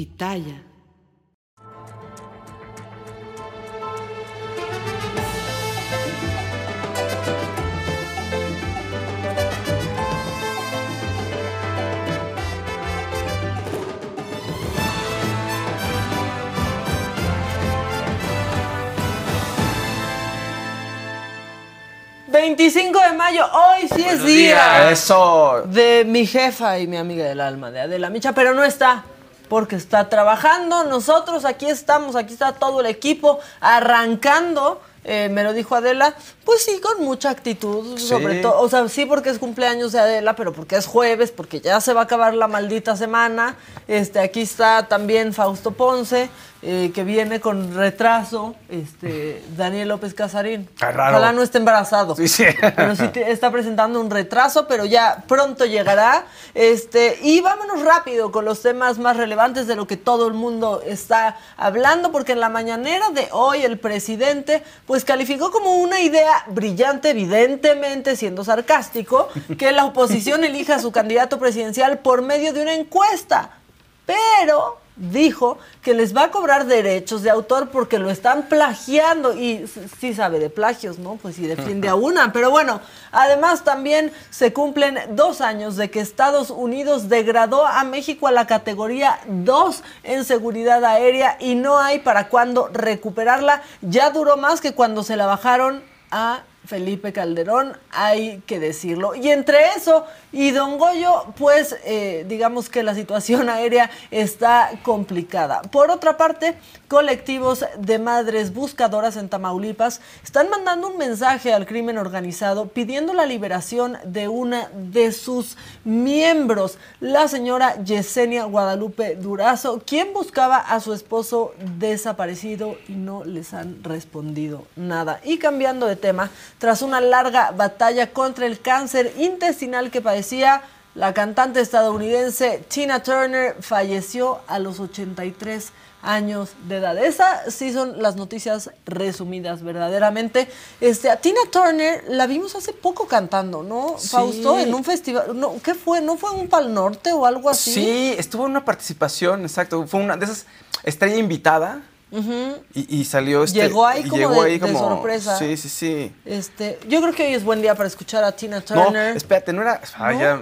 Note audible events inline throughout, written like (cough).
Pitaya. ¡25 de mayo! Hoy sí es día Eso. de mi jefa y mi amiga del alma, de Adela Micha, pero no está porque está trabajando. Nosotros aquí estamos, aquí está todo el equipo arrancando. eh, me lo dijo Adela, pues sí, con mucha actitud, sobre todo, o sea, sí porque es cumpleaños de Adela, pero porque es jueves, porque ya se va a acabar la maldita semana. Este, aquí está también Fausto Ponce, eh, que viene con retraso, este, Daniel López Casarín. Raro. Ojalá no esté embarazado. Sí, sí. (laughs) Pero sí te- está presentando un retraso, pero ya pronto llegará. Este, y vámonos rápido con los temas más relevantes de lo que todo el mundo está hablando, porque en la mañanera de hoy el presidente pues calificó como una idea brillante, evidentemente siendo sarcástico, que la oposición elija a su (laughs) candidato presidencial por medio de una encuesta. Pero dijo que les va a cobrar derechos de autor porque lo están plagiando y sí sabe de plagios, ¿no? Pues sí defiende a (laughs) una, pero bueno, además también se cumplen dos años de que Estados Unidos degradó a México a la categoría 2 en seguridad aérea y no hay para cuándo recuperarla. Ya duró más que cuando se la bajaron a Felipe Calderón, hay que decirlo. Y entre eso y Don Goyo, pues eh, digamos que la situación (laughs) aérea está complicada. Por otra parte, colectivos de madres buscadoras en Tamaulipas están mandando un mensaje al crimen organizado pidiendo la liberación de una de sus miembros, la señora Yesenia Guadalupe Durazo, quien buscaba a su esposo desaparecido y no les han respondido nada. Y cambiando de tema, tras una larga batalla contra el cáncer intestinal que padecía, la cantante estadounidense Tina Turner falleció a los 83 años de edad. Esas sí son las noticias resumidas verdaderamente. Este, a Tina Turner la vimos hace poco cantando, ¿no? Sí. Fausto, en un festival. No, ¿Qué fue? ¿No fue un Pal Norte o algo así? Sí, estuvo en una participación, exacto. Fue una de esas estrella invitada y, y salió este. Llegó ahí como llegó de- ahí de como- sorpresa. Sí, sí, sí. Este, yo creo que hoy es buen día para escuchar a Tina No, Turner. espérate, no era. ah, ¿No? ya,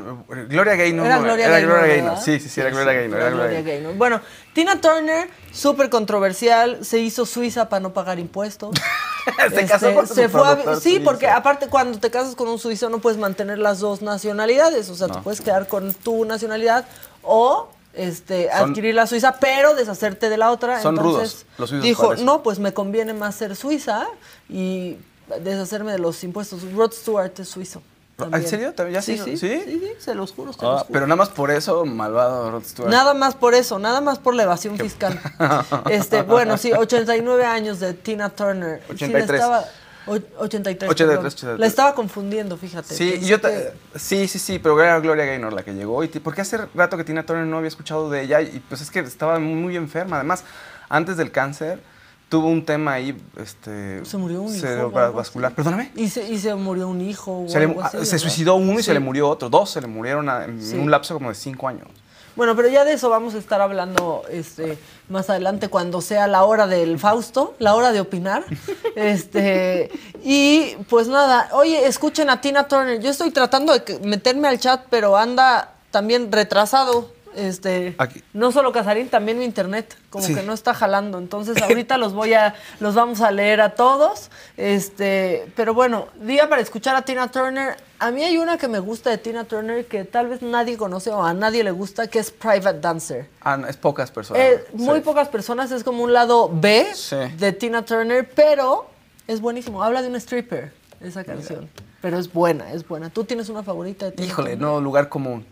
Gloria Gaynor. Era no, Gloria era Gaynor. Gloria ¿verdad? Gaynor. Sí, sí, sí, era Gloria Gaynor. era Gloria Gaynor. Gaynor. Bueno, Tina Turner, súper controversial, se hizo suiza para no pagar impuestos. (laughs) Se casó con su se fue a- Sí, porque aparte cuando te casas con un suizo no puedes mantener las dos nacionalidades, o sea, te No. puedes quedar con tu nacionalidad o este, Son- adquirir la suiza, pero deshacerte de la otra. Son Entonces, rudos, los suizos Dijo, no, pues me conviene más ser suiza y deshacerme de los impuestos. Rod Stewart es suizo. ¿En serio? ¿También ya sí, sí? sí, ¿Sí? sí, sí, se los juro, se Ah, los juro. pero nada más por eso, malvado Rod Stewart. Nada más por eso, nada más por la evasión fiscal. (laughs) Este, bueno, sí, 89 años de Tina Turner. Sí, la 83. estaba, o- 83. 83, perdón. 83. La estaba confundiendo, fíjate. Sí, yo que- sí, sí, sí, pero era Gloria Gaynor la que llegó. Y porque hace rato que Tina Turner no había escuchado de ella y pues es que estaba muy enferma. Además, antes del cáncer tuvo un tema ahí, este, Se murió un hijo. cerebrovascular. Perdóname. Y se, y se murió un hijo. o Se, le- así, ah, se suicidó uno y se le murió otro. Dos se le murieron a- en Sí. un lapso como de cinco años. Bueno, pero ya de eso vamos a estar hablando este, más adelante cuando sea la hora del Fausto, la hora de opinar. (laughs) este Y pues nada, oye, escuchen a Tina Turner. Yo estoy tratando de meterme al chat, pero anda también retrasado. Este, Aquí. no solo Casarín, también mi internet, como Sí. que no está jalando. Entonces (laughs) ahorita los voy a, los vamos a leer a todos. Este, pero bueno, día para escuchar a Tina Turner. A mí hay una que me gusta de Tina Turner que tal vez nadie conoce o a nadie le gusta, que es Private Dancer. Ah, no, es pocas personas. Eh, muy Sí. pocas personas, es como un lado B Sí. de Tina Turner, pero es buenísimo. Habla de un stripper, esa canción. Pero es buena, es buena. ¿Tú tienes una favorita de Tina Híjole, Turner? no, lugar común.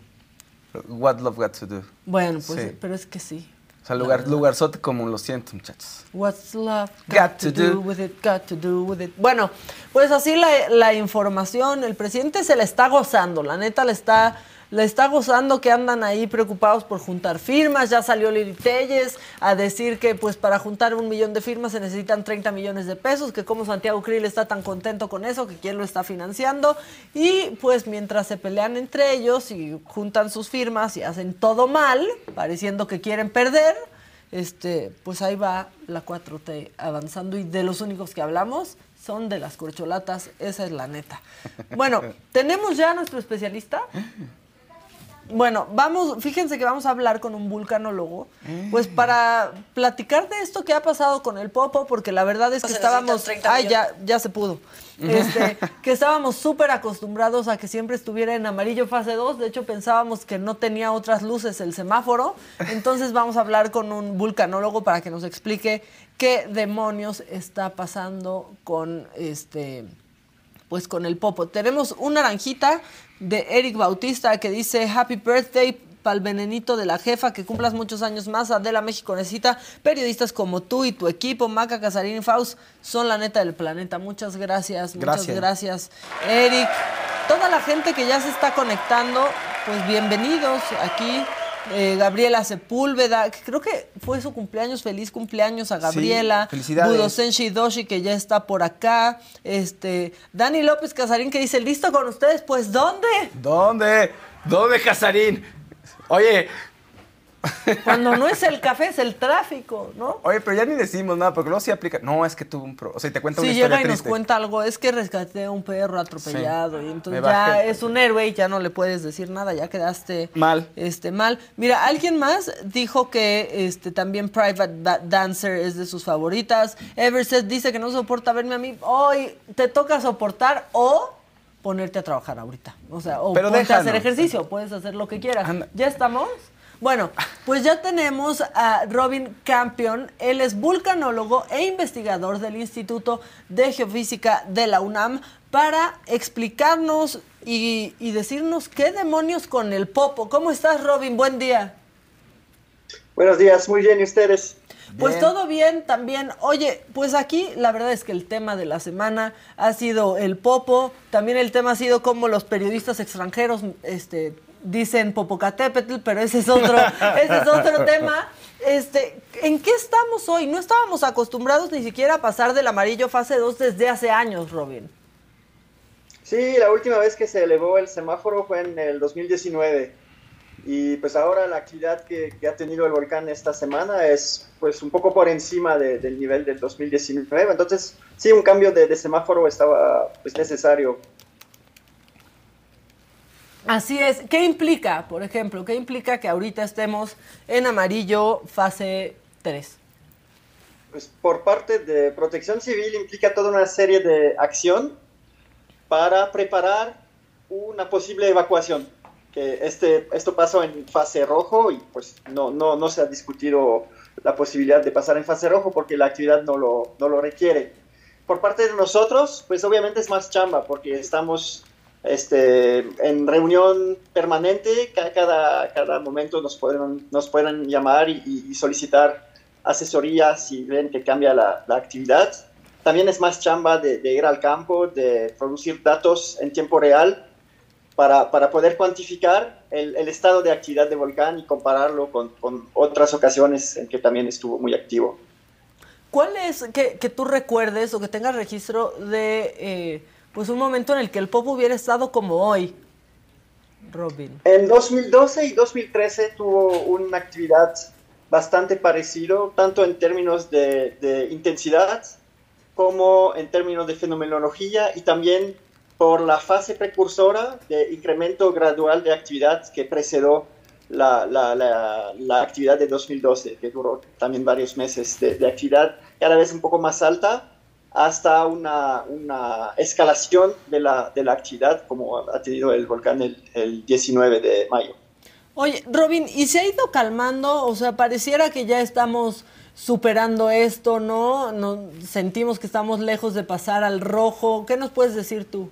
What Love Got to Do. Bueno, pues, Sí. pero es que sí. O sea, lugar, lugarzote común, lo siento, muchachos. What's love Got to do. with it, got to do with it. Bueno, pues así la, la información, el presidente se la está gozando, la neta le está, le está gozando que andan ahí preocupados por juntar firmas, ya salió Lili Telles a decir que pues para juntar un millón de firmas se necesitan 30 millones de pesos, que como Santiago Krill está tan contento con eso, que quién lo está financiando, y pues mientras se pelean entre ellos y juntan sus firmas y hacen todo mal, pareciendo que quieren perder, este, pues ahí va la 4T avanzando y de los únicos que hablamos son de las corcholatas, esa es la neta. Bueno, tenemos ya a nuestro especialista. Bueno, vamos, fíjense que vamos a hablar con un vulcanólogo, pues para platicar de esto que ha pasado con el Popo, porque la verdad es que estábamos, ay, ya, ya se pudo, este, que estábamos súper acostumbrados a que siempre estuviera en amarillo fase 2, de hecho pensábamos que no tenía otras luces el semáforo, entonces vamos a hablar con un vulcanólogo para que nos explique qué demonios está pasando con este pues con el popo. Tenemos una naranjita de Eric Bautista que dice Happy Birthday para el venenito de la jefa, que cumplas muchos años más. Adela México necesita periodistas como tú y tu equipo. Maca, Casarín y Faust son la neta del planeta. Muchas gracias, muchas gracias, Eric. Toda la gente que ya se está conectando, pues bienvenidos aquí. Eh, Gabriela Sepúlveda, creo que fue su cumpleaños, feliz cumpleaños a Gabriela. Sí, felicidades. Budosenshi Doshi, que ya está por acá. Este, Dani López Casarín, que dice, ¿listo con ustedes? Pues, ¿dónde? ¿Dónde? ¿Dónde, Casarín? Oye, cuando no es el café, es el tráfico, ¿no? Oye, pero ya ni decimos nada, porque luego sí aplica. No, es que tuvo un pro. O sea, te cuenta una historia llega y nos cuenta algo, es que rescaté a un perro atropellado. y entonces ya es un héroe y ya no le puedes decir nada, ya quedaste mal. Este, mal. Mira, alguien más dijo que este también Private Dancer es de sus favoritas. Everset dice que no soporta verme a mí. Hoy te toca soportar o ponerte a trabajar ahorita. O sea, o pero ponte a hacer ejercicio, puedes hacer lo que quieras. ¿Ya estamos? Bueno, pues ya tenemos a Robin Campion. Él es vulcanólogo e investigador del Instituto de Geofísica de la UNAM para explicarnos y, decirnos qué demonios con el popo. ¿Cómo estás, Robin? Buen día. Buenos días, muy bien, ¿y ustedes? Pues todo bien también. Oye, pues aquí la verdad es que el tema de la semana ha sido el popo, también el tema ha sido cómo los periodistas extranjeros este, dicen Popocatépetl, pero ese es otro, (laughs) ese es otro tema. Este, ¿En qué estamos hoy? No estábamos acostumbrados ni siquiera a pasar del amarillo fase 2 desde hace años, Robin. Sí, la última vez que se elevó el semáforo fue en el 2019. Y pues ahora la actividad que, ha tenido el volcán esta semana es pues un poco por encima del nivel del 2019. Entonces, sí, un cambio de, de semáforo estaba pues necesario Así es. ¿Qué implica, por ejemplo, qué implica que ahorita estemos en amarillo fase 3? Pues por parte de Protección Civil implica toda una serie de acción para preparar una posible evacuación. Que este, esto pasó en fase rojo y pues no, no, no se ha discutido la posibilidad de pasar en fase rojo porque la actividad no lo, no lo requiere. Por parte de nosotros, pues obviamente es más chamba porque estamos este, en reunión permanente, cada, cada momento nos pueden, nos pueden llamar y, solicitar asesoría si ven que cambia la, actividad. También es más chamba de, ir al campo, de producir datos en tiempo real para, para poder cuantificar el, el, estado de actividad de volcán y compararlo con, con, otras ocasiones en que también estuvo muy activo. ¿Cuál es que, que tú recuerdes o que tengas registro de... Eh, pues un momento en el que el pop hubiera estado como hoy, Robin. En 2012 y 2013 tuvo una actividad bastante parecido, tanto en términos de, intensidad como en términos de fenomenología y también por la fase precursora de incremento gradual de actividad que precedió la, actividad de 2012, que duró también varios meses de, de actividad cada vez un poco más alta hasta una, una escalación de la, de la, actividad como ha tenido el volcán el, el 19 de mayo. Oye, Robin, ¿y se ha ido calmando? O sea, pareciera que ya estamos superando esto, ¿no? ¿no? Sentimos que estamos lejos de pasar al rojo. ¿Qué nos puedes decir tú?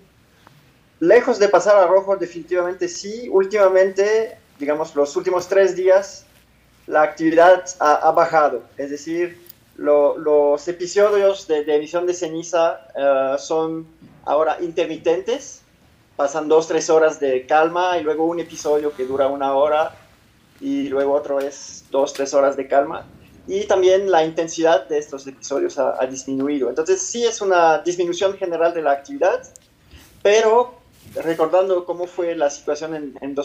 Lejos de pasar al rojo, definitivamente sí. Últimamente, digamos, los últimos tres días, la actividad ha, ha bajado. Es decir, los episodios de, emisión de ceniza eh, son ahora intermitentes, pasan dos, tres horas de calma y luego un episodio que dura una hora y luego otro es dos, tres horas de calma. Y también la intensidad de estos episodios ha, disminuido. Entonces sí es una disminución general de la actividad, pero recordando cómo fue la situación en, en,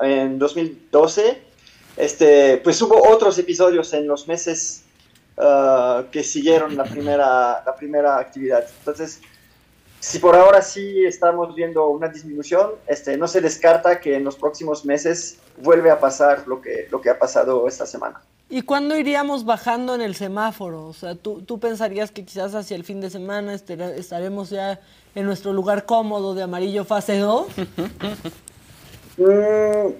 en 2012, este, pues hubo otros episodios en los meses uh, que siguieron la primera, la primera actividad. Entonces, si por ahora sí estamos viendo una disminución, este, no se descarta que en los próximos meses vuelve a pasar lo que, lo que ha pasado esta semana. ¿Y cuándo iríamos bajando en el semáforo? O sea, ¿tú, tú pensarías que quizás hacia el fin de semana estaremos ya en nuestro lugar cómodo de amarillo fase 2? (laughs) Mm,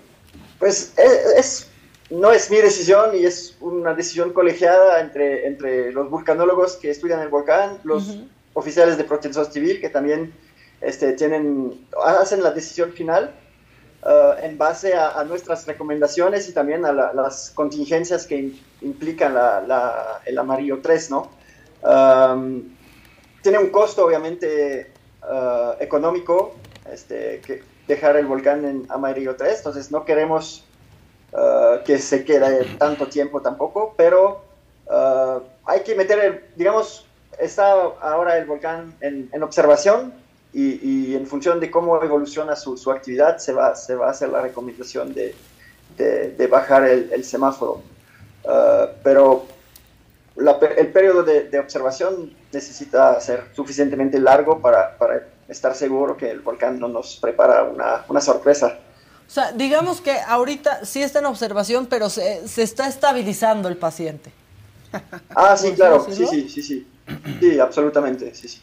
pues e, es, no es mi decisión y es una decisión colegiada entre, entre los vulcanólogos que estudian el volcán, los oficiales de protección civil que también este, tienen, hacen la decisión final uh, en base a, nuestras recomendaciones y también a las contingencias que implican la, el amarillo 3, ¿no? Um, tiene un costo, obviamente, uh, económico este, que dejar el volcán en amarillo 3, entonces no queremos uh, que se quede tanto tiempo tampoco, pero hay que meter, el, digamos, está ahora el volcán en, observación y, en función de cómo evoluciona su, actividad se va, se va a hacer la recomendación de, de, bajar el, semáforo. Uh, pero el periodo de, observación necesita ser suficientemente largo para, para, estar seguro que el volcán no nos prepara una, una, sorpresa. O sea, digamos que ahorita sí está en observación, pero se, se está estabilizando el paciente. Ah, sí, claro, sí, sí, sí, sí. Sí, absolutamente, sí, sí.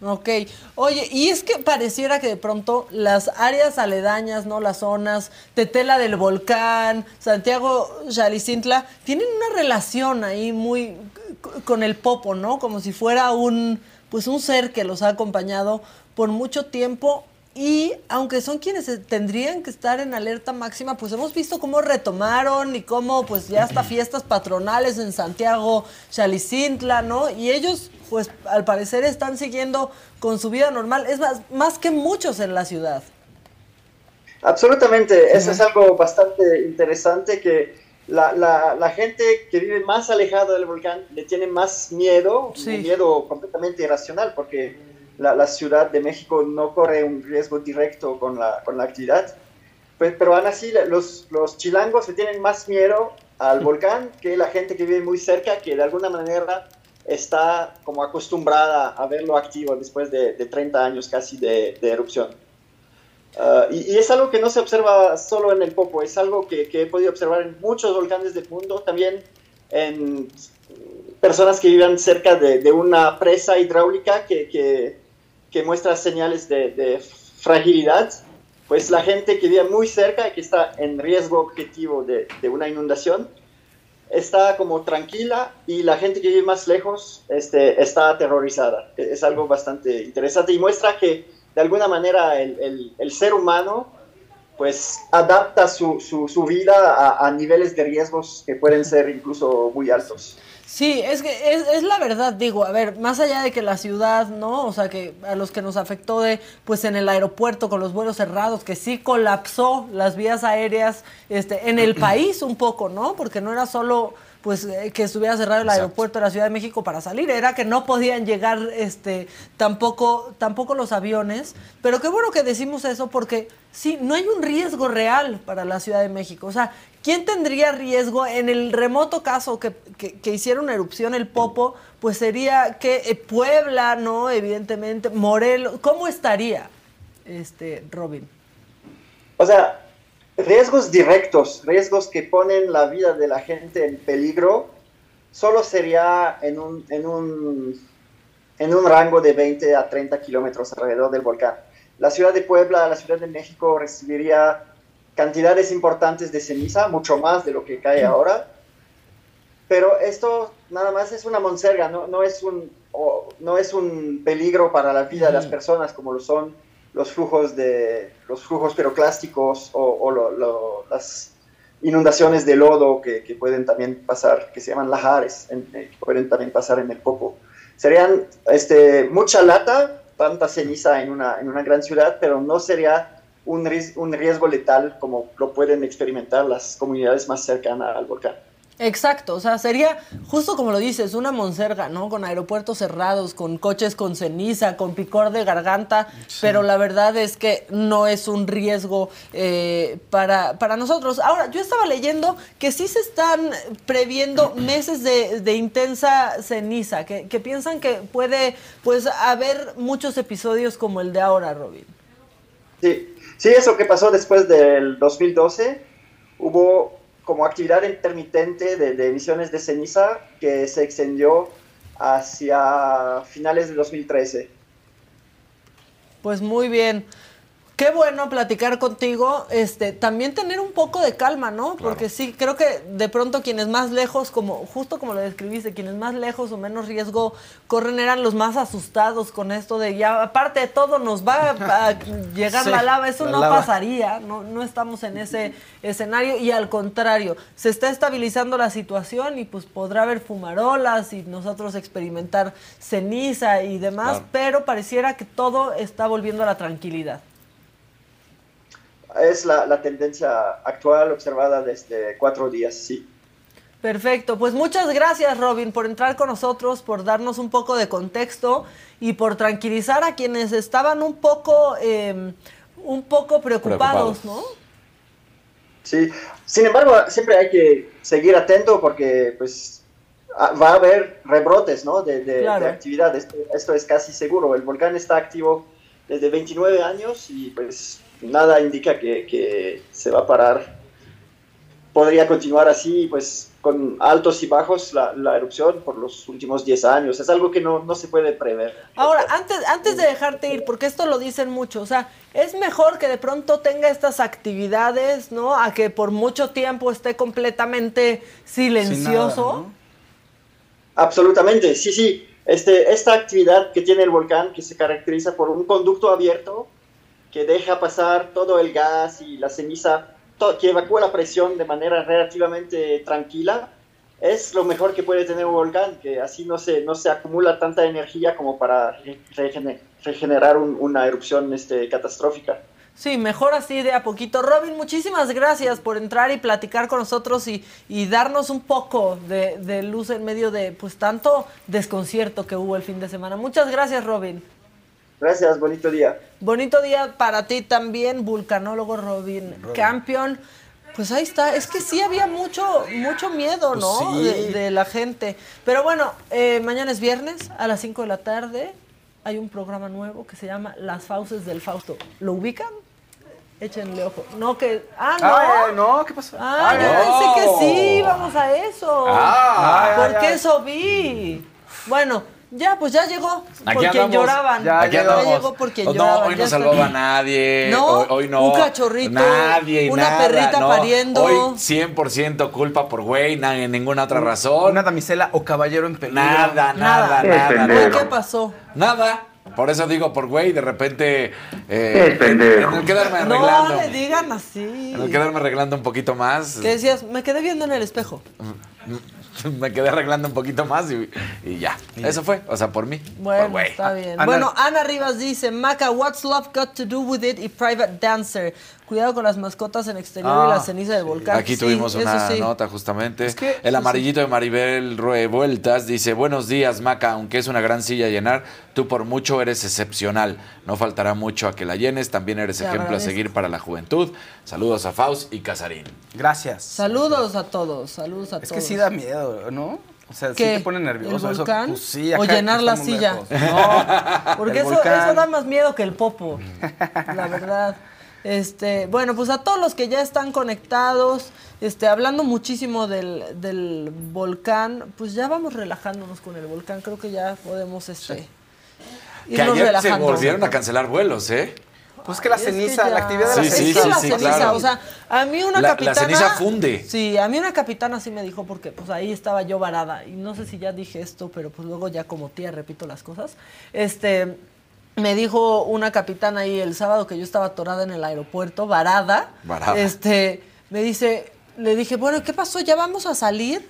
Ok, oye, y es que pareciera que de pronto las áreas aledañas, ¿no? Las zonas, Tetela del Volcán, Santiago Chalicintla, tienen una relación ahí muy con el Popo, ¿no? Como si fuera un, pues un ser que los ha acompañado por mucho tiempo y aunque son quienes tendrían que estar en alerta máxima, pues hemos visto cómo retomaron y cómo pues ya hasta fiestas patronales en Santiago, Chalicintla, ¿no? Y ellos pues al parecer están siguiendo con su vida normal, es más, más que muchos en la ciudad. Absolutamente, eso es algo bastante interesante que la, la, la, gente que vive más alejado del volcán le tiene más miedo, un miedo completamente irracional, porque la, Ciudad de México no corre un riesgo directo con la, con la actividad. Pues, pero aún así, los, los chilangos le tienen más miedo al volcán que la gente que vive muy cerca, que de alguna manera está como acostumbrada a verlo activo después de, de 30 años casi de, de erupción. Ah, y, es algo que no se observa solo en el Popo, es algo que, que, he podido observar en muchos volcanes del mundo, también en personas que viven cerca de, de una presa hidráulica que, que, que muestra señales de, fragilidad, pues la gente que vive muy cerca y que está en riesgo objetivo de, una inundación está como tranquila y la gente que vive más lejos este, está aterrorizada. Es algo bastante interesante y muestra que de alguna manera el, ser humano pues adapta su, vida a, niveles de riesgos que pueden ser incluso muy altos. Sí, es que es, es, la verdad, digo, a ver, más allá de que la ciudad, ¿no? O sea, que a los que nos afectó de, pues en el aeropuerto con los vuelos cerrados, que sí colapsó las vías aéreas este, en el (clears throat) país un poco, ¿no? Porque no era solo pues eh, que estuviera cerrado el aeropuerto de la Ciudad de México para salir, era que no podían llegar este tampoco tampoco los aviones, pero qué bueno que decimos eso porque sí, no hay un riesgo real para la Ciudad de México, o sea, ¿quién tendría riesgo en el remoto caso que, que, hiciera una erupción el Popo? Pues sería que eh, Puebla, ¿no? Evidentemente, Morelos, ¿cómo estaría, este, Robin? O sea, riesgos directos, riesgos que ponen la vida de la gente en peligro, solo sería en un, en un, en un rango de 20 a 30 kilómetros alrededor del volcán. La ciudad de Puebla, la ciudad de México recibiría cantidades importantes de ceniza, mucho más de lo que cae ahora. Pero esto nada más es una monserga, no, no, es, un, no es un peligro para la vida de las personas como lo son los flujos, de, los flujos piroclásticos o, las inundaciones de lodo que, pueden también pasar, que se llaman lajares, eh, que pueden también pasar en el Popo. Serían este, mucha lata, tanta ceniza en una, en una gran ciudad, pero no sería un, un riesgo letal como lo pueden experimentar las comunidades más cercanas al volcán. Exacto, o sea, sería justo como lo dices, una monserga, ¿no? Con aeropuertos cerrados, con coches con ceniza, con picor de garganta, pero la verdad es que no es un riesgo eh, para, para nosotros. Ahora, yo estaba leyendo que sí se están previendo (clears throat) meses de, intensa ceniza, que, que, piensan que puede pues haber muchos episodios como el de ahora, Robin. Sí, sí, eso que pasó después del 2012, hubo como actividad intermitente de, emisiones de ceniza que se extendió hacia finales de 2013. Pues muy bien qué bueno platicar contigo, este, también tener un poco de calma, ¿no? Porque sí, creo que de pronto quienes más lejos, como justo como lo describiste, quienes más lejos o menos riesgo corren eran los más asustados con esto de ya, aparte de todo, nos va a (laughs) llegar la lava, eso no pasaría, no, no estamos en ese escenario y al contrario, se está estabilizando la situación y pues podrá haber fumarolas y nosotros experimentar ceniza y demás, pero pareciera que todo está volviendo a la tranquilidad es la, tendencia actual observada desde cuatro días, sí. Perfecto, pues muchas gracias Robin por entrar con nosotros, por darnos un poco de contexto y por tranquilizar a quienes estaban un poco, em, un poco preocupados, ¿no? Sí, sin embargo siempre hay que seguir atento porque pues va a haber rebrotes ¿no? de, de, actividad, esto, esto, es casi seguro, el volcán está activo desde 29 años y pues nada indica que, se va a parar. Podría continuar así, pues con altos y bajos la, erupción por los últimos 10 años. Es algo que no, se puede prever. Ahora, antes, antes de dejarte ir, porque esto lo dicen mucho, o sea, es mejor que de pronto tenga estas actividades, ¿no? A que por mucho tiempo esté completamente silencioso. Absolutamente, sí, sí. Este, esta actividad que tiene el volcán, que se caracteriza por un conducto abierto, que deja pasar todo el gas y la ceniza, que evacúa la presión de manera relativamente tranquila, es lo mejor que puede tener un volcán, que así no se, no se acumula tanta energía como para regenerar una erupción este, catastrófica. Sí, mejor así de a poquito. Robin, muchísimas gracias por entrar y platicar con nosotros y, y darnos un poco de, de, luz en medio de pues tanto desconcierto que hubo el fin de semana. Muchas gracias, Robin. Gracias, bonito día. Bonito día para ti también, vulcanólogo Robin, Campion. Pues ahí está, es que sí había mucho, mucho miedo, pues ¿no? de, la gente. Pero bueno, eh, mañana es viernes a las 5 de la tarde. Hay un programa nuevo que se llama Las Fauces del Fausto. ¿Lo ubican? Échenle ojo. No, que. Ah, no. no, ¿qué pasó? Ah, yo pensé que sí, vamos a eso. Ah, Porque eso vi. Bueno, ya, pues ya llegó. por quien lloraban. Ya, ya llegó por quien lloraban. No, hoy no salvaba a nadie. No, hoy, no. Un cachorrito. Nadie, Una perrita pariendo. Hoy 100% culpa por güey, ninguna otra razón. Una damisela o caballero en peligro. Nada, nada, nada. nada. ¿Qué pasó? Nada. Por eso digo por güey, de repente. Eh, en, el quedarme arreglando. No le digan así. En el quedarme arreglando un poquito más. ¿Qué decías? Me quedé viendo en el espejo. (laughs) Me quedé arreglando un poquito más y, ya. Eso fue, o sea, por mí. Bueno, está bien. Bueno, Ana Rivas dice, Maca, what's love got to do with it y private dancer? Cuidado con las mascotas en exterior y la ah, ceniza del volcán. Aquí tuvimos una nota justamente. el amarillito de Maribel Ruevueltas dice, buenos días Maca, aunque es una gran silla a llenar, tú por mucho eres excepcional. No faltará mucho a que la llenes, también eres ejemplo a seguir para la juventud. Saludos a Faust y Casarín. Gracias. Saludos a todos, saludos a todos. Es que sí da miedo, ¿no? O sea, sí te pone nervioso. ¿El volcán? Pues sí, o llenar la silla. No, (laughs) porque eso, eso da más miedo que el popo, (laughs) la verdad. Este, bueno, pues a todos los que ya están conectados, este, hablando muchísimo del, del volcán, pues ya vamos relajándonos con el volcán. Creo que ya podemos este, que ayer se volvieron a cancelar vuelos, ¿eh? Pues que la ceniza, la actividad de la ceniza. Sí, sí, la ceniza, o sea, a mí una capitana... La ceniza funde. Sí, a mí una capitana sí me dijo porque pues ahí estaba yo varada y no sé si ya dije esto, pero pues luego ya como tía repito las cosas. Este, me dijo una capitana ahí el sábado que yo estaba atorada en el aeropuerto, varada. Varada. Este, me dice, le dije, bueno, ¿qué pasó? ¿Ya vamos a salir?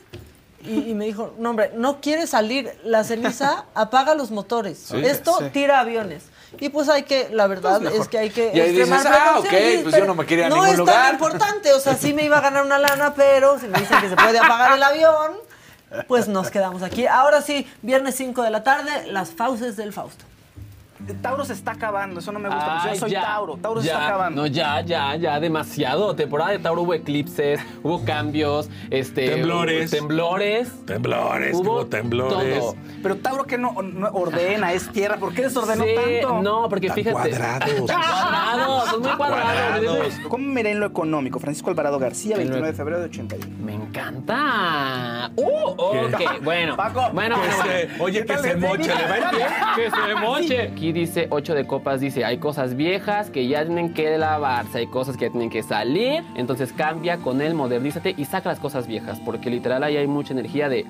Y, me dijo, no hombre, no quiere salir, la ceniza (laughs) apaga los motores. Esto tira aviones. y pues hay que, la verdad Pues es que hay que Y ahí dices, "Ah, precauciones". ok, pues yo no me quería ir a no ningún es lugar. tan importante, o sea, sí me iba a ganar una lana, pero si me dicen que se puede apagar el avión, pues nos quedamos aquí. Ahora sí, viernes 5 de la tarde, las fauces del Fausto. Tauro se está acabando, eso no me gusta. Ay, yo soy ya, Tauro, Tauro se está acabando. No, ya, ya, ya, demasiado. Temporada de Tauro hubo eclipses, hubo cambios, este. Temblores. Temblores. Temblores, Hubo hubo temblores. todo. Pero Tauro que no, no ordena, es tierra, ¿por qué desordenó Sí, tanto? No, porque Tan fíjate. cuadrados. Cuadrados, son muy cuadrados. Cuadrados. ¿Cómo miré en lo económico? Francisco Alvarado García, En lo- 29 de febrero de 81. Me encanta. Uh, ok, bueno. Paco, bueno, Que bueno, se- bueno. oye, que se moche, le va a ir (laughs) bien. Que se moche. Aquí dice 8 de copas, dice, hay cosas viejas que ya tienen que lavarse, hay cosas que ya tienen que salir, entonces cambia con él, modernízate y saca las cosas viejas, porque literal ahí hay mucha energía de...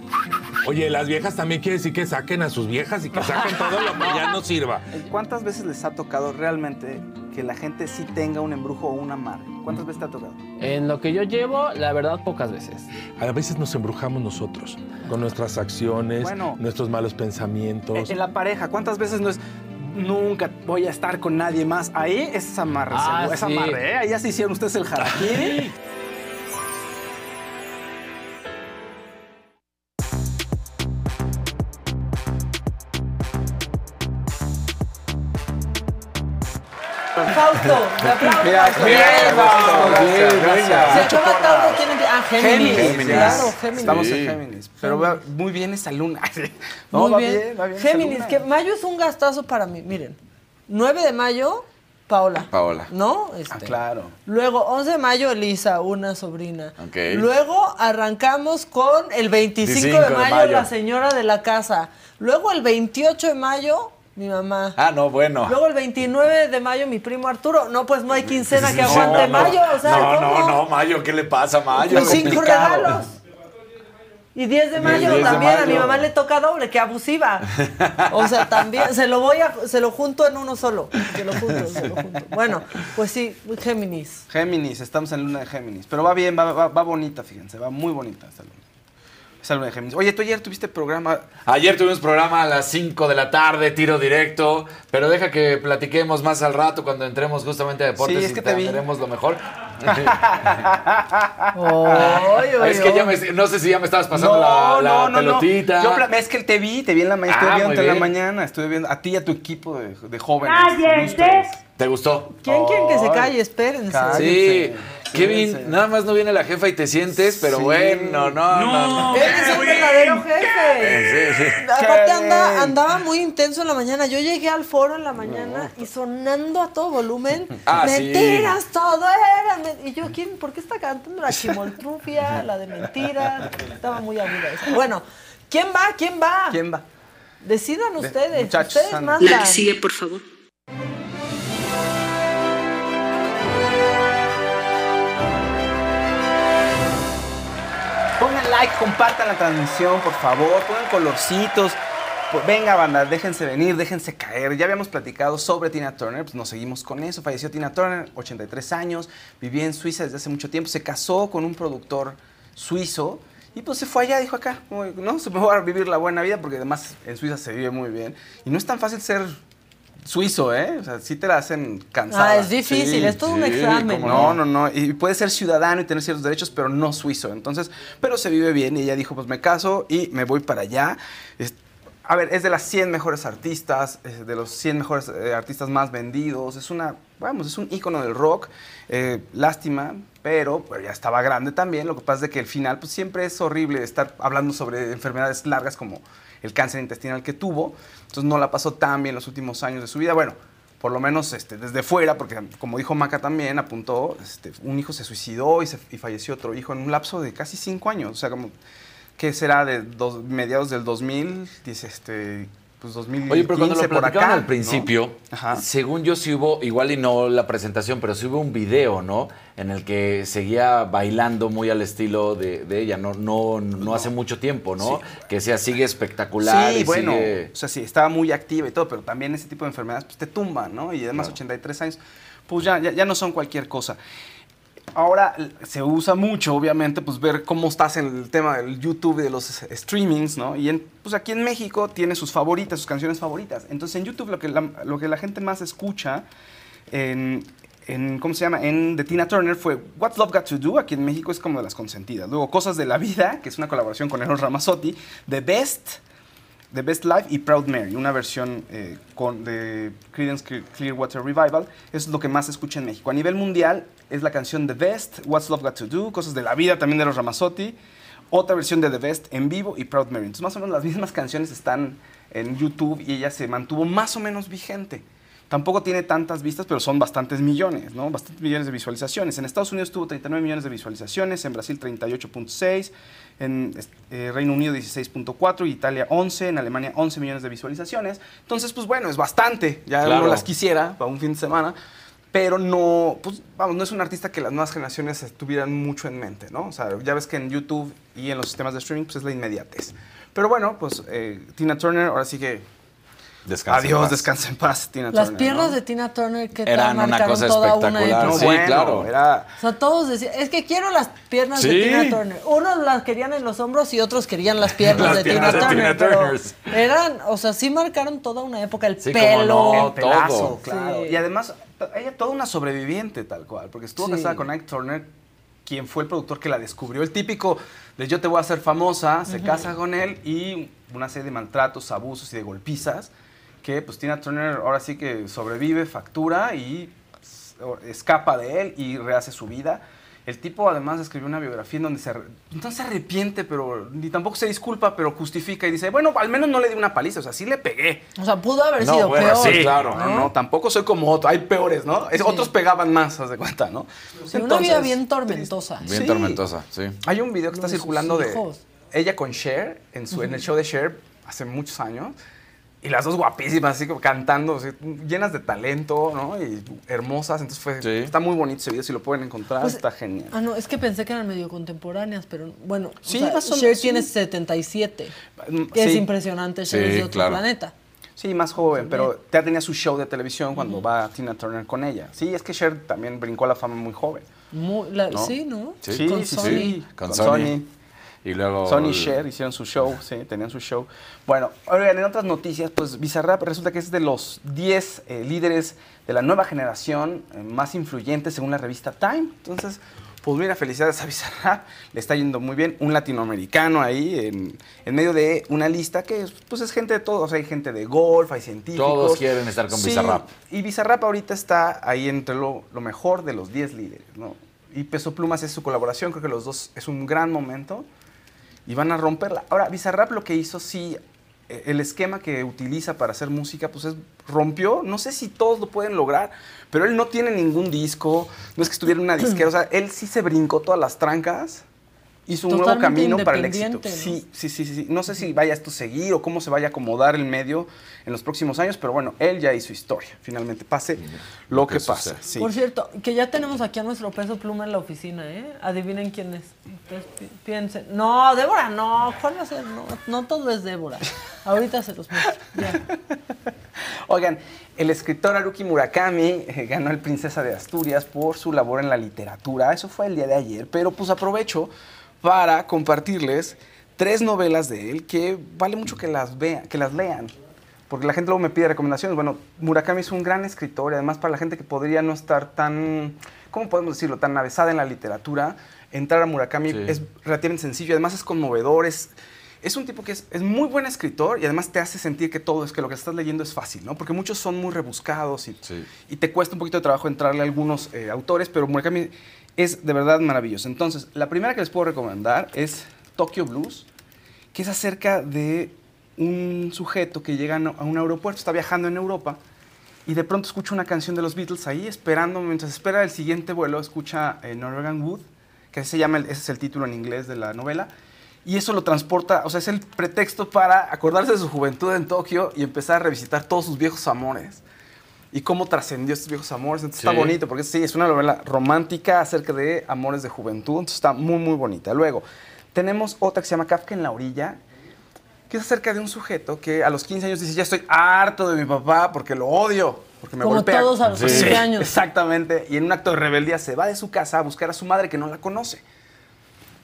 Oye, las viejas también quiere decir que saquen a sus viejas y que saquen todo lo que ya no sirva. ¿Cuántas veces les ha tocado realmente que la gente sí tenga un embrujo o un amarre? ¿Cuántas veces te ha tocado? En lo que yo llevo, la verdad, pocas veces. A veces nos embrujamos nosotros con nuestras acciones, Bueno. nuestros malos pensamientos. En la pareja, ¿cuántas veces no es nunca voy a estar con nadie más? Ahí es amarre, Ah, seguro, es amarre, ¿eh? Ahí ya se hicieron ustedes el harakiri. (laughs) Fausto, me aplaudo. Mira, Fausto. bien, Bien, Fausto, bien, Se venga. acaba Tauro, ¿quién empieza? Ah, Géminis. Géminis, Claro, Géminis. Estamos Sí. en Géminis. Pero va muy bien esa luna. (laughs) No, Muy va bien. bien, va bien. esa Géminis, luna. que mayo es un gastazo para mí. Miren, 9 de mayo, Paola. Paola. ¿No? Ah, Este. claro. Luego, 11 de mayo, Elisa, una sobrina. Ok. Luego arrancamos con el 25, 25 de, de mayo, mayo. la señora de la casa. Luego el 28 de mayo, mi mamá. Ah, no, bueno. Luego el 29 de mayo, mi primo Arturo. No, pues no hay quincena que aguante no, no. mayo. O sea, no, ¿cómo? no, no, Mayo, ¿qué le pasa a Mayo? Pues cinco regalos. Y 10 de mayo 10 de también, a mi mamá le toca doble, que abusiva. O sea, también, se lo voy a, se lo junto en uno solo. Se lo junto, se lo junto. Bueno, pues sí, Géminis. Géminis, estamos en luna de Géminis. Pero va bien, va, va, va bonita, fíjense, va muy bonita esta luna. Luna de Géminis. Oye, tú ayer tuviste programa. Ayer tuvimos programa a las 5 de la tarde, tiro directo, pero deja que platiquemos más al rato cuando entremos justamente a deportes Sí, es y que te vi. lo mejor. (laughs) Es que ya me, no sé si ya me estabas pasando la, la pelotita. Yo es que te vi, te vi en la mañana, Ah, estuve viendo en la mañana, estuve viendo a ti y a tu equipo de, de jóvenes. ¿Te gustó? ¿Quién quieren que se calle? Espérense. Cállense. Sí. Kevin, nada más no viene la jefa y te sientes, pero Sí. bueno, no, no. no. Él es un verdadero jefe. Sí, sí. Aparte anda- andaba muy intenso en la mañana. Yo llegué al foro en la mañana y sonando a todo volumen. (laughs) Ah, sí. mentiras, todo era. men-". Y yo, ¿quién? ¿Por qué está cantando la chimoltrufia, (laughs) la de mentiras? Estaba muy aguda esa. Bueno, ¿quién va? ¿Quién va? ¿Quién va? Decidan ustedes. muchachos, ustedes anda. mandan. La que sigue, por favor. Like, compartan la transmisión, por favor, pongan colorcitos. Pues venga, banda, déjense venir, déjense caer. Ya habíamos platicado sobre Tina Turner, pues nos seguimos con eso. Falleció Tina Turner, 83 años, vivía en Suiza desde hace mucho tiempo, se casó con un productor suizo y pues se fue allá, dijo acá, no, se me va a vivir la buena vida porque además en Suiza se vive muy bien. Y no es tan fácil ser suizo, ¿eh? O sea, sí te la hacen cansada. Ah, es difícil, Sí, es todo un examen. No, no, no. Y puede ser ciudadano y tener ciertos derechos, pero no suizo. Entonces, pero se vive bien y ella dijo, pues me caso y me voy para allá. Es- a ver, es de las 100 mejores artistas, es de los 100 mejores eh, artistas más vendidos. Es una, vamos, es un ícono del rock. Eh, lástima, pero pues, ya estaba grande también. Lo que pasa es de que el final, pues siempre es horrible estar hablando sobre enfermedades largas como el cáncer intestinal que tuvo. Entonces no la pasó tan bien los últimos años de su vida. Bueno, por lo menos este, desde fuera, porque como dijo Maca también, apuntó, este, un hijo se suicidó y, se- y falleció otro hijo en un lapso de casi cinco años. O sea, como, ¿qué será? De dos- mediados del 2000, dice este, pues 2015 Oye, pero cuando lo por acá, al principio, según yo sí hubo, igual y no la presentación, pero sí hubo un video, ¿no? En el que seguía bailando muy al estilo de, de ella, no, no, no hace mucho tiempo, ¿no? Que sea, sigue espectacular. Sí, y bueno, sigue- o sea, sí, estaba muy activa y todo, pero también ese tipo de enfermedades pues, te tumban, ¿no? Y además 83 años, pues ya, ya, ya no son cualquier cosa. Ahora se usa mucho, obviamente, pues ver cómo estás en el tema del YouTube y de los streamings, ¿no? Y en, pues aquí en México tiene sus favoritas, sus canciones favoritas. Entonces en YouTube lo que la, lo que la gente más escucha en, ¿cómo se llama? En The Tina Turner fue What's Love Got to Do, aquí en México es como de las consentidas. Luego Cosas de la Vida, que es una colaboración con Eros Ramazzotti, The Best, The Best Life y Proud Mary, una versión eh, con, de Creedence Clearwater Revival. Eso es lo que más se escucha en México. A nivel mundial es la canción The Best, What's Love Got to Do, Cosas de la Vida también de los Ramazzotti, otra versión de The Best en vivo y Proud Mary. Entonces más o menos las mismas canciones están en YouTube y ella se mantuvo más o menos vigente. Tampoco tiene tantas vistas, pero son bastantes millones, ¿no? Bastantes millones de visualizaciones. En Estados Unidos tuvo 39 millones de visualizaciones, en Brasil 38.6, en eh, Reino Unido 16.4, Italia 11, en Alemania 11 millones de visualizaciones. Entonces, pues bueno, es bastante. Ya Claro. uno las quisiera para un fin de semana, pero no, pues vamos, no es un artista que las nuevas generaciones tuvieran mucho en mente, ¿no? O sea, ya ves que en YouTube y en los sistemas de streaming, pues es la inmediatez. Pero bueno, pues eh, Tina Turner, ahora sí que Descansa adiós, descansa en paz, Tina Las Turner. piernas ¿no? de Tina Turner que Eran una marcaron cosa toda una espectacular. época. Sí, bueno, claro. Era, O sea, todos decían, es que quiero las piernas Sí. de Tina Turner. Unos las querían en los hombros y otros querían las (laughs) piernas Las de piernas Tina de Turner. Tina pero Turners. eran, o sea, sí marcaron toda una época. El Sí, pelo. no. el pelazo, todo. claro. Sí. Y además, ella toda una sobreviviente tal cual, porque estuvo Sí. casada con Ike Turner, quien fue el productor que la descubrió. El típico de yo te voy a hacer famosa, se casa con él y una serie de maltratos, abusos y de golpizas que pues Tina Turner ahora sí que sobrevive, factura y s- escapa de él y rehace su vida. El tipo además escribió una biografía en donde se, no se arrepiente, pero ni tampoco se disculpa, pero justifica y dice, bueno, al menos no le di una paliza, o sea, sí le pegué. O sea, pudo haber No, sido bueno, peor. sí, claro. No, no, tampoco soy como otro. Hay peores, ¿no? Es- Otros pegaban más, haz de cuenta, ¿no? Sí, una vida bien tormentosa. Bien Sí. tormentosa, sí. Hay un video que está circulando de ella con Cher en, su, en el show de Cher hace muchos años. Y las dos guapísimas, así como cantando, así, llenas de talento, ¿no? Y hermosas. Entonces fue, Sí. está muy bonito ese video, si lo pueden encontrar, Pues, está genial. Ah, no, es que pensé que eran medio contemporáneas, pero bueno, o Sí, sea, más o Cher tiene sí. 77, Mm, que es impresionante, Cher Sí, es de otro claro. planeta. Sí, más joven, pero ya tenía su show de televisión cuando va Tina Turner con ella. Sí, es que Cher también brincó a la fama muy joven. Muy- la- ¿No? Sí, ¿no? Sí, Con sí, Sony. sí. Con Con Sony. Sony. Y luego. Sony y Cher hicieron su show, sí, tenían su show. Bueno, oigan, en otras noticias, pues Bizarrap resulta que es de los 10 eh, líderes de la nueva generación eh, más influyentes según la revista Time. Entonces, pues mira, felicidades a Bizarrap, le está yendo muy bien. Un latinoamericano ahí en, en medio de una lista que pues es gente de todo, o sea, hay gente de golf, hay científicos. Todos quieren estar con Sí, Bizarrap. Y Bizarrap ahorita está ahí entre lo, lo mejor de los 10 líderes, ¿no? Y Peso Plumas es su colaboración, creo que los dos es un gran momento y van a romperla. Ahora, Bizarrap lo que hizo, sí, eh, el esquema que utiliza para hacer música, pues es, rompió. No sé si todos lo pueden lograr, pero él no tiene ningún disco, no es que estuviera en una disquera, o sea, él sí se brincó todas las trancas. Hizo un nuevo camino para el éxito. Sí, sí, sí, sí. No sé si vaya esto a seguir o cómo se vaya a acomodar el medio en los próximos años, pero bueno, él ya hizo historia, finalmente, pase lo que, que pase. sí. Por cierto, que ya tenemos aquí a nuestro peso pluma en la oficina, ¿eh? Adivinen quién es. Pi- piensen. No, Débora, no. ¿Cuál va a ser? No, no todo es Débora. Ahorita se los muestro. Ya. (laughs) Oigan, el escritor Haruki Murakami eh, ganó el Princesa de Asturias por su labor en la literatura. Eso fue el día de ayer, pero pues aprovecho para compartirles tres novelas de él que vale mucho que las vean, que las lean. Porque la gente luego me pide recomendaciones. Bueno, Murakami es un gran escritor y además para la gente que podría no estar tan, ¿cómo podemos decirlo?, tan avesada en la literatura, entrar a Murakami Sí. es relativamente sencillo. Además es conmovedor, es, es un tipo que es, es muy buen escritor y además te hace sentir que todo es que lo que estás leyendo es fácil, ¿no? Porque muchos son muy rebuscados y, Sí. y te cuesta un poquito de trabajo entrarle a algunos eh, autores, pero Murakami es de verdad maravilloso. Entonces, la primera que les puedo recomendar es Tokyo Blues, que es acerca de un sujeto que llega a un aeropuerto, está viajando en Europa y de pronto escucha una canción de los Beatles ahí esperando, mientras espera el siguiente vuelo, escucha eh, Norwegian Wood, que se llama, ese es el título en inglés de la novela, y eso lo transporta, o sea, es el pretexto para acordarse de su juventud en Tokio y empezar a revisitar todos sus viejos amores y cómo trascendió estos viejos amores. Entonces está bonito, porque sí, es una novela romántica acerca de amores de juventud, entonces está muy, muy bonita. Luego, tenemos otra que se llama Kafka en la orilla, que es acerca de un sujeto que a los 15 años dice, ya estoy harto de mi papá porque lo odio. Porque me Como golpea. todos a los Sí. 15 años. (laughs) Exactamente. Y en un acto de rebeldía se va de su casa a buscar a su madre que no la conoce.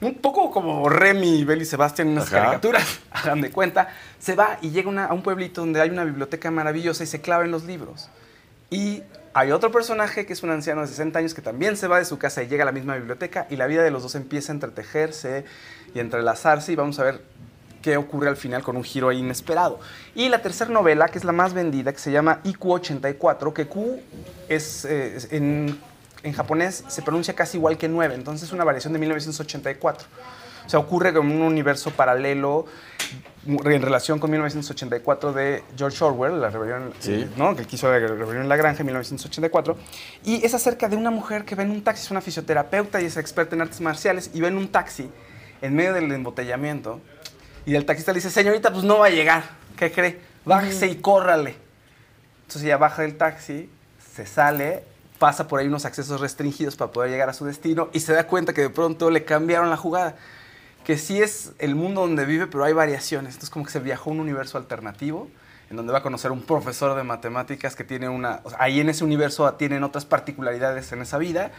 Un poco como Remy, Bel y Sebastián en unas Ajá. caricaturas, (laughs) hagan de cuenta. Se va y llega una- a un pueblito donde hay una biblioteca maravillosa y se clava en los libros. Y hay otro personaje que es un anciano de 60 años que también se va de su casa y llega a la misma biblioteca y la vida de los dos empieza a entretejerse y entrelazarse y vamos a ver qué ocurre al final con un giro inesperado. Y la tercera novela, que es la más vendida, que se llama IQ84, que Q eh, es- en, en japonés se pronuncia casi igual que 9, entonces es una variación de 1984. O sea, ocurre con un universo paralelo en relación con 1984 de George Orwell, la rebelión, Sí. ¿no? que quiso la rebelión en la granja en 1984. Y es acerca de una mujer que va en un taxi, es una fisioterapeuta y es experta en artes marciales, y va en un taxi en medio del embotellamiento. Y el taxista le dice, señorita, pues no va a llegar. ¿Qué cree? Bájese y córrale. Entonces ella baja del taxi, se sale, pasa por ahí unos accesos restringidos para poder llegar a su destino y se da cuenta que de pronto le cambiaron la jugada. Que sí es el mundo donde vive, pero hay variaciones. Entonces como que se viajó a un universo alternativo en donde va a conocer un profesor de matemáticas que tiene una... ahí en ese universo tienen otras particularidades en esa vida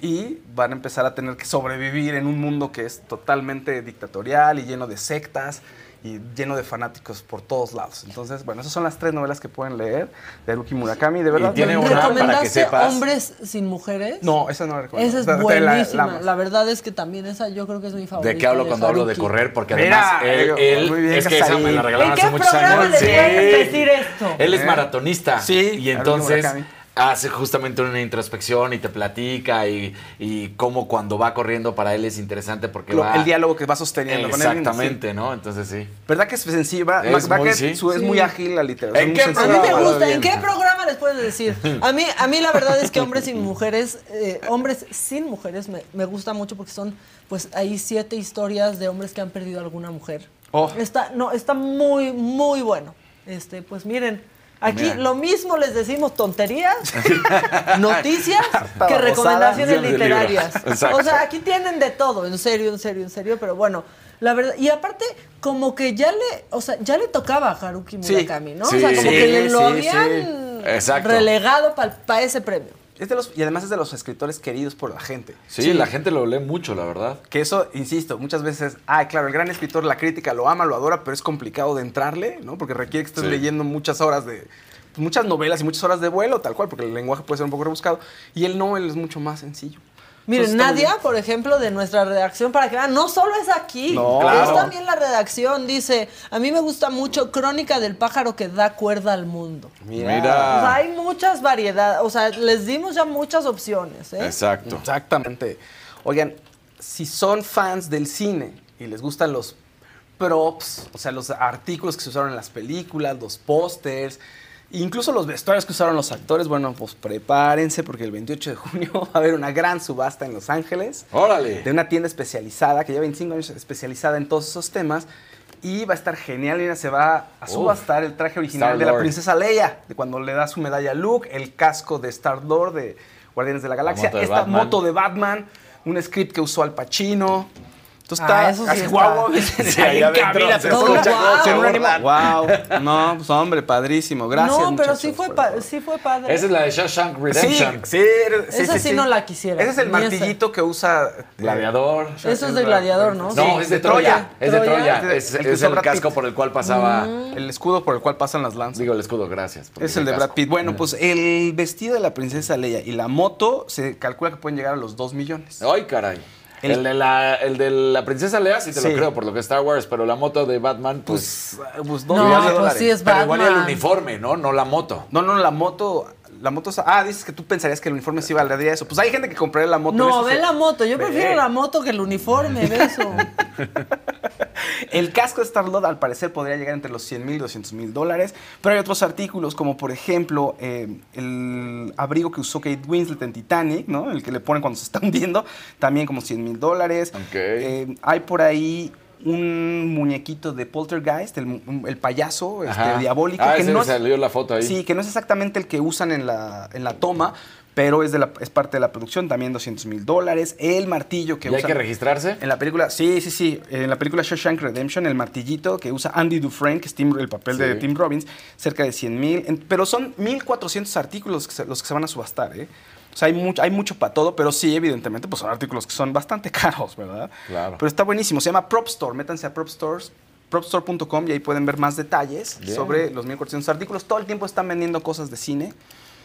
y van a empezar a tener que sobrevivir en un mundo que es totalmente dictatorial y lleno de sectas y lleno de fanáticos por todos lados. Entonces, bueno, esas son las tres novelas que pueden leer de Haruki Murakami. De verdad, tiene no- una para que ¿Recomendaste sepas. Hombres sin mujeres? No, esa no la recuerdo. Esa es la- buenísima. la- La, verdad es que también esa yo creo que es mi favorita. ¿De qué hablo cuando hablo de correr? Porque Mira, además él, él- muy bien, es que esa me la regalaron ¿En hace qué muchos programa años. decir esto? Él es ¿Eh? maratonista. Sí, Y Haruki entonces Murakami. Hace justamente una introspección y te platica y, y cómo cuando va corriendo para él es interesante porque lo- va... el diálogo que va sosteniendo con él. Exactamente, ¿no? Entonces sí. sí. ¿Verdad que es sencilla? Es muy, sí. su- es Sí. muy ágil la literatura. ¿En qué muy A mí me gusta. ¿En qué programa les pueden decir? (laughs) A mí, a mí la verdad es que hombres sin mujeres, eh, hombres sin mujeres me, me gusta mucho porque son, pues, hay siete historias de hombres que han perdido a alguna mujer. Oh. Está, no, está muy, muy bueno. Este, pues miren, aquí Mira. lo mismo les decimos tonterías, (laughs) noticias, que recomendaciones literarias. O sea, aquí tienen de todo, en serio, en serio, en serio, pero bueno. La verdad, y aparte, como que ya le, o sea, ya le tocaba a Haruki. Murakami, ¿no? Sí. o sea, como Sí, que le lo habían relegado para ese premio. Es de los, y además es de los escritores queridos por la gente. Sí, la gente lo lee mucho, la verdad. Que eso, insisto, muchas veces, ah, claro, el gran escritor, la crítica lo ama, lo adora, pero es complicado de entrarle, ¿no? Porque requiere que estés Sí. leyendo muchas horas de, muchas novelas y muchas horas de vuelo, tal cual, porque el lenguaje puede ser un poco rebuscado. Y él no, él es mucho más sencillo. Miren, Entonces, muy Nadia, por ejemplo, de nuestra redacción, para que vean, no solo es aquí, No. es también la redacción. Dice, a mí me gusta mucho Crónica del pájaro que da cuerda al mundo. O Mira. sea, hay muchas variedades, o sea, les dimos ya muchas opciones, ¿eh? Exacto. Exactamente. Oigan, si son fans del cine y les gustan los props, o sea, los artículos que se usaron en las películas, los pósters, incluso los vestuarios que usaron los actores, bueno, pues prepárense porque el 28 de junio (laughs) va a haber una gran subasta en Los Ángeles. Órale. de una tienda especializada, que lleva 25 años especializada en todos esos temas. Y va a estar genial, Lina, se va a subastar el traje original de la princesa Leia, de cuando le da su medalla a Luke, el casco de Star-Lord de Guardianes de la Galaxia, moto de esta Batman. moto de Batman, un script que usó Al Pacino. Entonces Ah, está, eso sí así, está. guau, (laughs) Sí, ahí adentro se escucha Wow, no, pues hombre, padrísimo, gracias no, pero sí fue, sí padre. Esa es la de Shawshank Sí, Redemption. sí, sí, Esa sí no la quisiera, Ese es el martillito que usa Gladiador. Eso es de Gladiador, ¿no? No, Sí, es de Troya. Es de Troya. Es de- Es, el casco por el cual pasaba. El escudo por el cual pasan las lanzas. Digo el escudo, gracias. Es el de. Brad Pitt. Bueno, pues el vestido de la princesa Leia y la moto se calcula que pueden llegar a los 2 millones. Ay, caray. El, El- de la, el de la princesa Lea sí te Sí. lo creo por lo que es Star Wars, pero la moto de Batman, pues. Pues, pues dos No, de pues sí es pero igual el Batman. uniforme, ¿no? No la moto. No, no, la moto. La moto. es- Ah, dices que tú pensarías que el uniforme sí valdría eso. Pues hay gente que compraría la moto. No, ve se- la moto. Yo Ve. prefiero la moto que el uniforme, ve eso. (laughs) El casco de Star-Lord al parecer podría llegar entre los 100 mil y 200 mil dólares, pero hay otros artículos como por ejemplo eh, el abrigo que usó Kate Winslet en Titanic, ¿no? El que le ponen cuando se está hundiendo, también como 100 mil dólares. Ok. Eh, hay por ahí un muñequito de Poltergeist, el, el payaso este, diabólico, Ah, que ese no es- salió la foto ahí. Sí, que no es exactamente el que usan en la, en la toma, pero es, de la, es parte de la producción, también 200 mil dólares. El martillo que ¿Y hay usa... que registrarse? En la película, sí, sí, sí. En la película Shawshank Redemption, el martillito que usa Andy Dufresne, que es Tim- el papel de. Tim Robbins, cerca de 100 mil. Pero son 1.400 artículos que se- los que se van a subastar, ¿eh? O sea, hay mucho, hay mucho para todo, pero sí, evidentemente, pues son artículos que son bastante (laughs) caros, ¿verdad? Claro. Pero está buenísimo. Se llama Prop Store. Métanse a Prop Stores propstore.com y ahí pueden ver más detalles Bien. sobre los 1400 artículos. Todo el tiempo están vendiendo cosas de cine.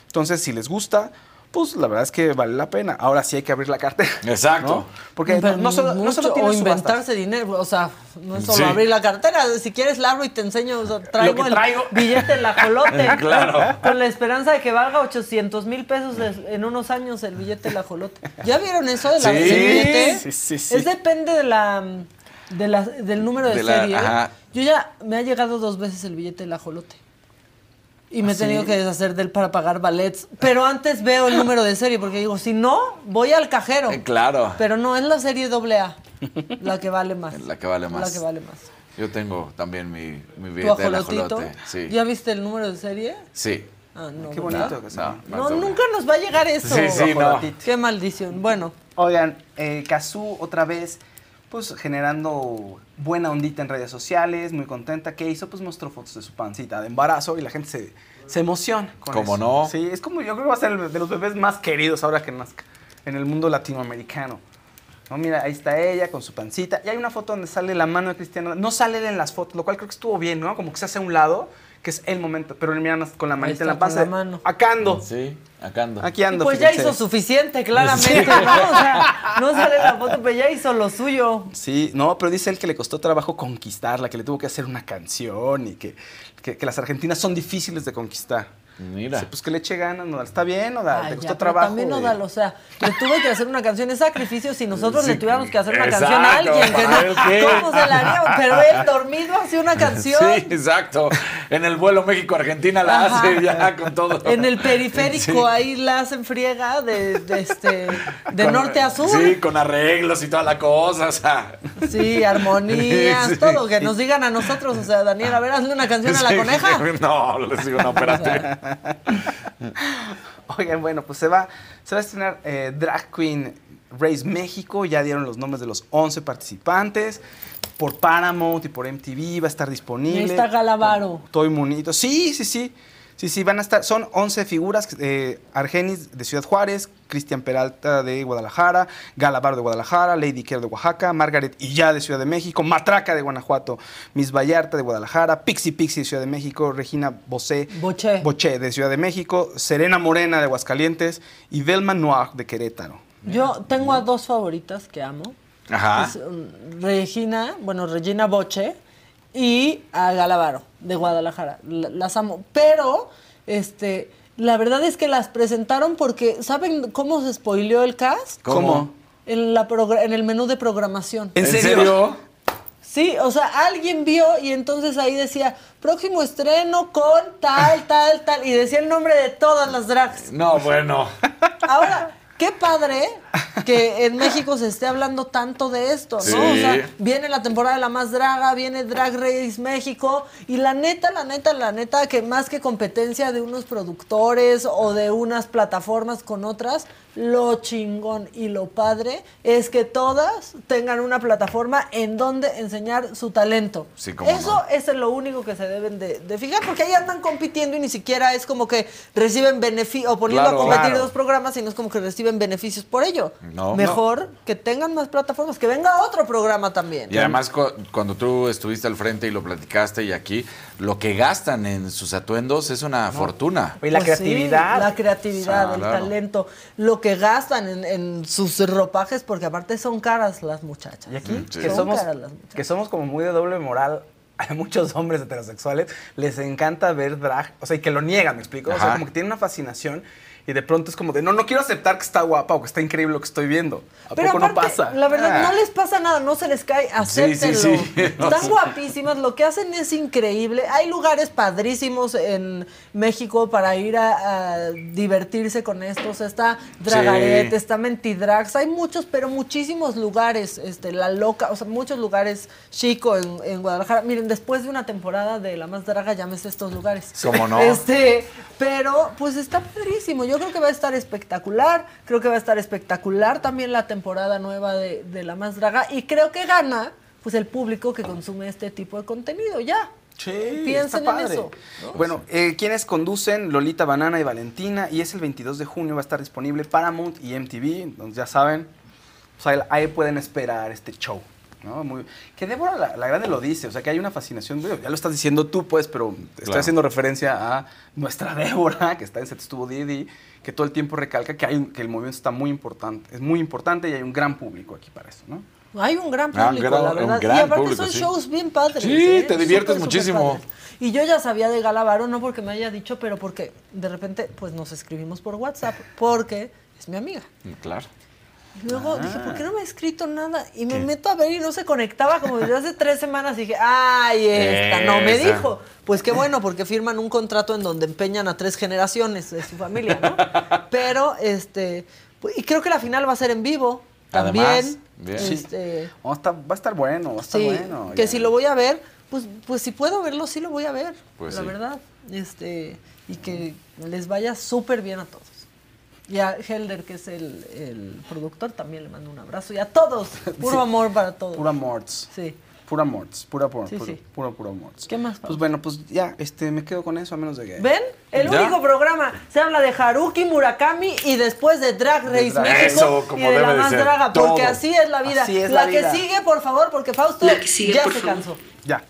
Entonces, si les gusta, pues la verdad es que vale la pena. Ahora sí hay que abrir la cartera. Exacto. ¿no? Porque no, no solo, no mucho, solo o tienen subastas. inventarse dinero, o sea, no es solo Sí. abrir la cartera, si quieres la abro y te enseño, o sea, traigo el traigo. billete en la jolote, (laughs) Claro. con la esperanza de que valga 800 mil pesos de- en unos años el billete en la jolote. ¿Ya vieron eso de la Sí. del billete? Sí, sí, sí. Es depende de la, de la- del número de, De la- serie. ajá. Yo ya me ha llegado dos veces el billete en la jolote. Y me he ¿Ah, tenido que deshacer de él para pagar ballets. Pero antes veo el número de serie, porque digo, si no, voy al cajero. Eh, claro. Pero no, es la serie doble A la que vale más. (laughs) La que vale más. La que vale más. Yo tengo también mi, mi ¿Tu billete ajolotito? ajolote. Sí. ¿Ya viste el número de serie? Sí. Ah, no. Qué ¿verdad? bonito que No, sea. No, nunca nos va a llegar eso. Sí, sí, no. Qué maldición. Bueno, Oigan, eh, Kazú otra vez, pues generando buena ondita en redes sociales, muy contenta. ¿Qué hizo? Pues mostró fotos de su pancita de embarazo y la gente se, se emociona. Con ¿Cómo no? Sí, es como yo creo que va a ser el de los bebés más queridos ahora que nazca en el mundo latinoamericano. No, mira, ahí está ella con su pancita. Y hay una foto donde sale la mano de Cristiano. No sale en las fotos, lo cual creo que estuvo bien, ¿no? Como que se hace a un lado, que es el momento. Pero él mira con la manita en la panza. con la mano. Acá ando. Sí, acá ando. Aquí ando. pues ya hizo suficiente, claramente, ¿no? O sea, no sale la foto, pero ya hizo lo suyo. Sí, no, pero dice él que le costó trabajo conquistarla, que le tuvo que hacer una canción y que, que- que las argentinas son difíciles de conquistar. Mira. Dice, pues que le eche ganas, Nodal. Está bien, Nodal, Ay, te costó trabajo. También de- Nodal, o sea, le tuve que hacer una canción. Es sacrificio si nosotros Sí, le tuviéramos que hacer una exacto, canción a alguien. Que ¿para él no, se la haríamos? Pero él dormido hace una (laughs) canción. Sí, exacto. En el vuelo México-Argentina la Ajá. hace ya con todo. En el periférico, Sí. ahí la hacen friega de, de este, de Con- norte a sur. Sí, con arreglos y toda la cosa, o sea. Sí, armonías, (laughs) Sí. todo. Que nos digan a nosotros, o sea, Daniel, a ver, hazle una canción a la coneja. (laughs) No, les digo, no, espérate. (laughs) Oigan, bueno, pues se va, se va a estrenar eh, Drag Queen Race México. Ya dieron los nombres de los 11 participantes. Por Paramount y por MTV va a estar disponible. Ahí está Galavaro. Estoy bonito. Sí, sí, sí. Sí, sí, van a estar. Son 11 figuras. eh, Argenis de Ciudad Juárez, Cristian Peralta de Guadalajara, Galavaro de Guadalajara, Lady Kerr de Oaxaca, Margaret Illa de Ciudad de México, Matraca de Guanajuato, Miss Vallarta de Guadalajara, Pixie Pixie de Ciudad de México, Regina Bosé Boché. Boché de Ciudad de México, Serena Morena de Aguascalientes y Velma Noir de Querétaro. Yo tengo a dos favoritas que amo. Ajá. Es, um, Regina, bueno, Regina Boche y a Galavaro de Guadalajara. La- Las amo. Pero, este, la verdad es que las presentaron porque, ¿saben cómo se spoileó el cast? ¿Cómo? En, la en el menú de programación. ¿En serio? Sí, o sea, alguien vio y entonces ahí decía, próximo estreno con tal, tal, tal, y decía el nombre de todas las drags. No, bueno. Ahora, qué padre que en México se esté hablando tanto de esto, ¿no? Sí. O sea, viene la temporada de la más draga, viene Drag Race México, y la neta, la neta, la neta, que más que competencia de unos productores o de unas plataformas con otras, lo chingón y lo padre es que todas tengan una plataforma en donde enseñar su talento. Sí, Eso no. es lo único que se deben de, de fijar, porque ahí andan compitiendo y ni siquiera es como que reciben beneficio o poniendo Claro. a competir Claro. dos programas, sino es como que reciben beneficios por ello. No. Mejor que tengan más plataformas, que venga otro programa también. Y además, cu- cuando tú estuviste al frente y lo platicaste y aquí, lo que gastan en sus atuendos es una fortuna. Oye, la Pues sí, creatividad. la creatividad, Ah, el claro. talento, lo que gastan en, en sus ropajes, porque aparte son caras las muchachas. Y aquí, Mm, sí. que, Son somos, caras las muchachas. que somos como muy de doble moral, (laughs) a muchos hombres heterosexuales les encanta ver drag, o sea, y que lo niegan, ¿me explico? O sea, como que tienen una fascinación y de pronto es como de, no, no quiero aceptar que está guapa o que está increíble lo que estoy viendo. ¿A Pero poco no aparte, pasa? La verdad, Ah. no les pasa nada, no se les cae, acéptenlo. sí, sí. (laughs) Están guapísimas, lo que hacen es increíble. Hay lugares padrísimos en México para ir a, a divertirse con esto. O sea, está Dragaret, está Mentidrags, hay muchos, pero muchísimos lugares. Este, La Loca, o sea, muchos lugares chico en, en Guadalajara. Miren, después de una temporada de La Más Draga, llámese estos lugares. ¿Cómo no? (laughs) Este, pero, pues está padrísimo. Yo creo que va a estar espectacular. Creo que va a estar espectacular también la temporada nueva de, de La Más Draga. Y creo que gana pues el público que consume este tipo de contenido. Ya. Sí, Piensen está en padre. eso. Bueno, eh, quienes conducen Lolita Banana y Valentina y es el 22 de junio va a estar disponible Paramount y MTV, entonces ya saben, pues ahí, ahí pueden esperar este show. ¿no? Muy- que Débora la, la Grande lo dice, o sea que hay una fascinación, ya lo estás diciendo tú pues, pero estoy Claro. haciendo referencia a nuestra (laughs) Débora, que está en Set Estuvo Didi, que todo el tiempo recalca que, hay un- que el movimiento está muy importante, es muy importante y hay un gran público aquí para eso, ¿no? Hay un gran Ah, un público, gran- la un verdad. gran y aparte público, son sí. shows bien padres. Sí, ¿eh? te diviertes muchísimo. Y yo ya sabía de Galavaro, no porque me haya dicho, pero porque de repente pues nos escribimos por WhatsApp, porque es mi amiga. Claro. Y luego dije, Ah. ¿por qué no me ha escrito nada? Y me meto a ver y no se conectaba como desde hace tres semanas. Y dije, ¡ay, (laughs) esta! No me Esa. dijo. Pues qué bueno, porque firman un contrato en donde empeñan a tres generaciones de su familia, ¿no? (laughs) Pero, este, pues, y creo que la final va a ser en vivo también. Además, bien. Sí. Este, Oh, está- va a estar bueno, va a estar sí, bueno. que ya. si lo voy a ver, pues, pues si puedo verlo, sí lo voy a ver, Pues la sí. verdad. Este, y que les vaya súper bien a todos. Y a Helder, que es el, el productor, también le mando un abrazo. Y a todos, puro Sí. amor para todos. Pura morts. Sí. Pura morts, pura, pura, Sí, pura, sí. pura, pura morts. ¿Qué más, Pues Pablo? bueno, pues ya, este, me quedo con eso, a menos de que... ¿Ven? El ¿Ya? único programa. Se habla de Haruki Murakami y después de Drag Race Drag- México Eso, como y de la debe de más ser. draga. Porque así es la vida. Así es la, la que sigue, por favor, porque Fausto La que sigue, ya por se favor. cansó. Ya.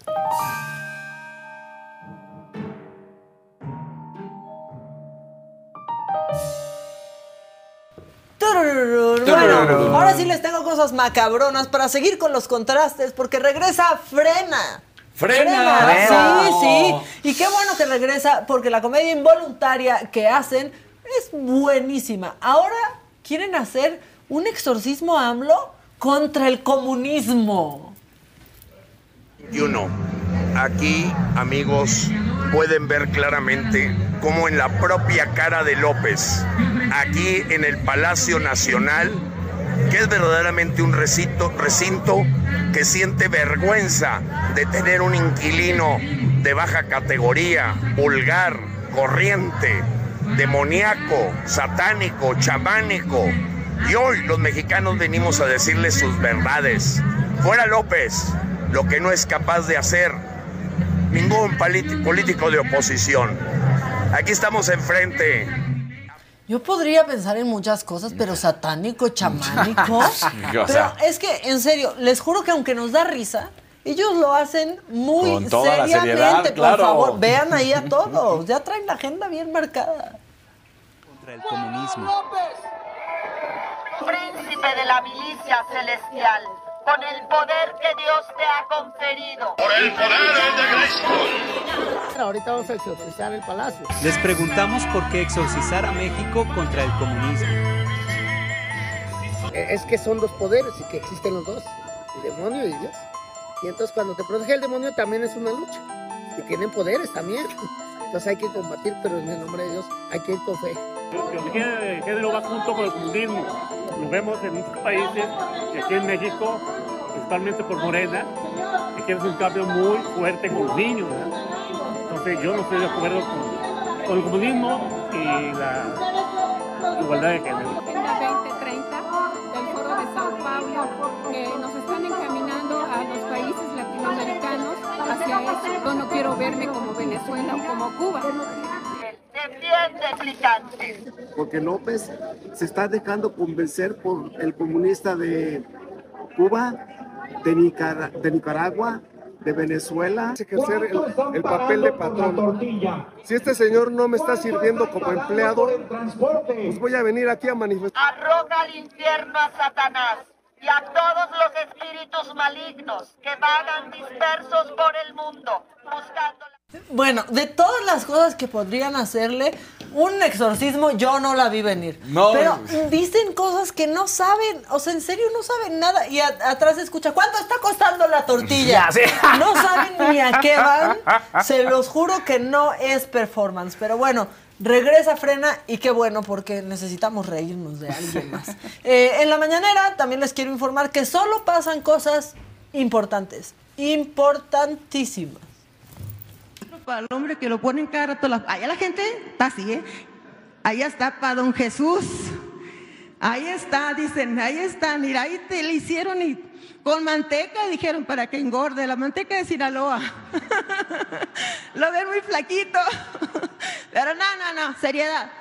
Bueno, ahora sí les tengo cosas macabronas para seguir con los contrastes, porque regresa Frena. ¡Frena! Sí, sí. Y qué bueno que regresa, porque la comedia involuntaria que hacen es buenísima. Ahora quieren hacer un exorcismo AMLO contra el comunismo. y uno. Aquí, amigos, pueden ver claramente cómo en la propia cara de López, aquí en el Palacio Nacional, que es verdaderamente un recinto, recinto que siente vergüenza de tener un inquilino de baja categoría, vulgar, corriente, demoníaco, satánico, chamánico. Y hoy los mexicanos venimos a decirles sus verdades. Fuera López, lo que no es capaz de hacer ningún político de oposición. Aquí estamos enfrente. Yo podría pensar en muchas cosas, pero satánico, chamánico. (laughs) pero es que, en serio, les juro que aunque nos da risa, ellos lo hacen muy Con toda la seriamente. seriedad, por claro. favor, vean ahí a todos. Ya traen la agenda bien marcada. contra el comunismo. príncipe de la milicia celestial, con el poder que Dios te ha conferido. Ahorita vamos a exorcizar el palacio. Les preguntamos por qué exorcizar a México contra el comunismo. Eh, Es que son dos poderes y que existen los dos, el demonio y Dios. Y entonces cuando te protege el demonio también es una lucha. Y tienen poderes también. (laughs) Entonces hay que combatir, pero en el nombre de Dios hay que ir con fe. El género va junto con el comunismo. Lo vemos en muchos países, y aquí en México, principalmente por Morena, que quiere un cambio muy fuerte con los niños. Entonces yo no estoy de acuerdo con el comunismo y la igualdad de género. Hacia eso. Yo no quiero verme como Venezuela o como Cuba. Porque López se está dejando convencer por el comunista de Cuba, de, Nicara- de Nicaragua, de Venezuela. Ejercer el, el papel de patrón. Si este señor no me está sirviendo como empleado, pues voy a venir aquí a manifestar. Arroja al infierno a Satanás y a todos los espíritus malignos que vagan dispersos por el mundo buscando la... Bueno, de todas las cosas que podrían hacerle, un exorcismo yo no la vi venir. No. Pero dicen cosas que no saben, o sea, en serio no saben nada. Y a- atrás se escucha, ¿cuánto está costando la tortilla? (laughs) Ya, sí. No saben ni a qué van. Se los juro que no es performance. Pero bueno, regresa Frena y qué bueno porque necesitamos reírnos de alguien más. Eh, en la mañanera también les quiero informar que solo pasan cosas importantes, importantísimas. para el hombre que lo ponen cara a todas las... Allá la gente está así, ¿eh? Ahí está para don Jesús. Ahí está, dicen, ahí está, mira, ahí te le hicieron y con manteca dijeron para que engorde, la manteca de Sinaloa. (laughs) Lo ven muy flaquito. (laughs) Pero no, no, no, seriedad.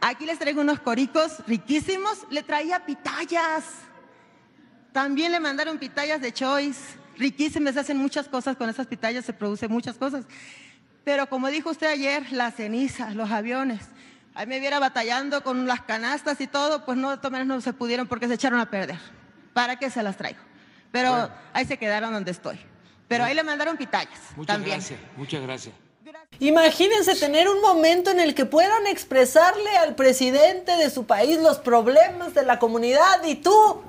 Aquí les traigo unos coricos riquísimos. Le traía pitayas. También le mandaron pitayas de choice. Riquísimas, se hacen muchas cosas con esas pitayas, se producen muchas cosas. Pero como dijo usted ayer, las cenizas, los aviones. Ahí me viera batallando con las canastas y todo, pues no, de todas maneras no se pudieron porque se echaron a perder. ¿Para qué se las traigo? Pero ahí se quedaron donde estoy. Pero ahí le mandaron pitayas Muchas también. gracias, muchas gracias. Imagínense tener un momento en el que puedan expresarle al presidente de su país los problemas de la comunidad y tú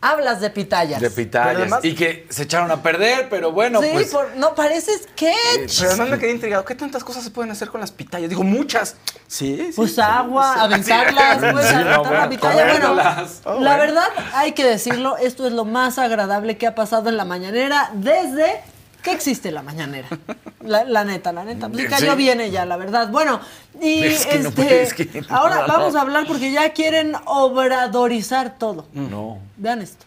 hablas de pitayas. De pitayas. Además- y que se echaron a perder, pero bueno, sí, pues. por- no pareces sketch. Pero además me quedé intrigado. ¿Qué tantas cosas se pueden hacer con las pitayas? Digo, muchas. Sí, sí. Pues agua, aventarlas, Sí, pues sí, aventar no, la pitaya. Bueno. Oh, la verdad, hay que decirlo, esto es lo más agradable que ha pasado en la mañanera desde que existe la mañanera. La, la neta, la neta. Pues sí Sí. cayó bien ella, la verdad. Bueno, y Es que no este, puedes, que no. ahora vamos a hablar porque ya quieren obradorizar todo. No. Vean esto.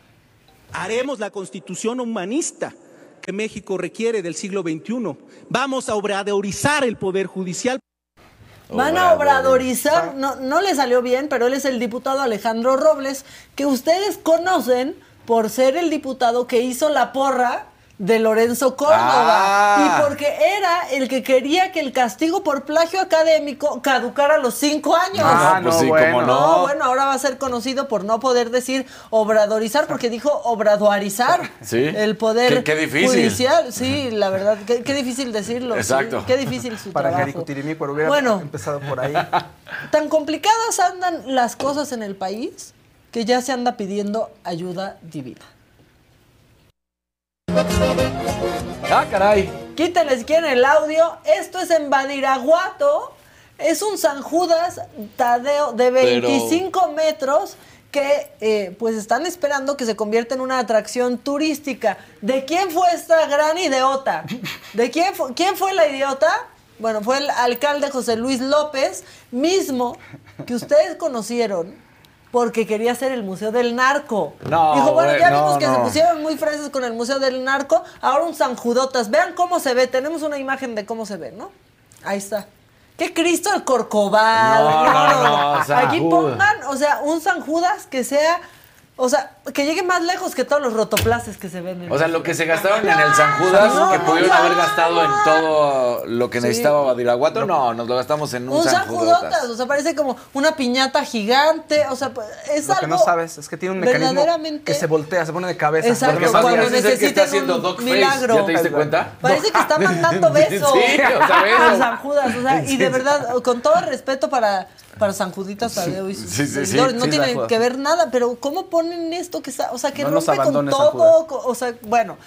Haremos la constitución humanista que México requiere del siglo XXI. Vamos a obradorizar el poder judicial. Van a obradorizar, no, no le salió bien, pero él es el diputado Alejandro Robles, que ustedes conocen por ser el diputado que hizo la porra de Lorenzo Córdoba. Ah. Y porque era el que quería que el castigo por plagio académico caducara a los cinco años. Ah, pues sí, cómo no. bueno, ahora va a ser conocido por no poder decir obradorizar, porque dijo obradorizar Sí. el poder Qué- qué difícil. judicial. Sí, la verdad, qué, qué difícil decirlo. sí. Exacto. Qué difícil su Para trabajo. Pero hubiera Bueno. empezado por ahí. (laughs) Tan complicadas andan las cosas en el país que ya se anda pidiendo ayuda divina. Ah, caray. Quítenle si quieren el audio. Esto es en Badiraguato. Es un San Judas Tadeo de Pero- 25 metros que eh, pues están esperando que se convierta en una atracción turística. ¿De quién fue esta gran idiota? ¿De quién, fu- quién fue la idiota? Bueno, fue el alcalde José Luis López, mismo que ustedes conocieron porque quería hacer el Museo del Narco. No, Dijo, bueno, ya no, vimos que se pusieron muy fresas con el Museo del Narco, ahora un San Judotas. Vean cómo se ve, tenemos una imagen de cómo se ve, ¿no? Ahí está. ¿Qué Cristo el Corcovado? No, no, Aquí pongan, o sea, un San Judas que sea, o sea, que llegue más lejos que todos los rotoplaces que se ven. en O sea, lo que se gastaron en el San Judas, No, que pudieron no. haber gastado en todo lo que Sí. necesitaba Badiraguato, no, nos lo gastamos en un, un San San Judotas. Judotas, o sea, parece como una piñata gigante, o sea, pues, es Lo algo que no sabes es que tiene un mecanismo verdaderamente- que se voltea, se pone de cabeza. Exacto, Porque cuando más necesitan que está haciendo un dog face, milagro. ¿ya te diste cuenta? Parece que está mandando besos. (laughs) Sí, o sea, (laughs) San Judas, o sea, (laughs) y de verdad, con todo respeto para, para San Juditas Tadeo y sus Sí, sí, no Sí, tiene que ver nada, pero ¿cómo ponen esto que está, o sea, que No rompe con todo, o sea, bueno,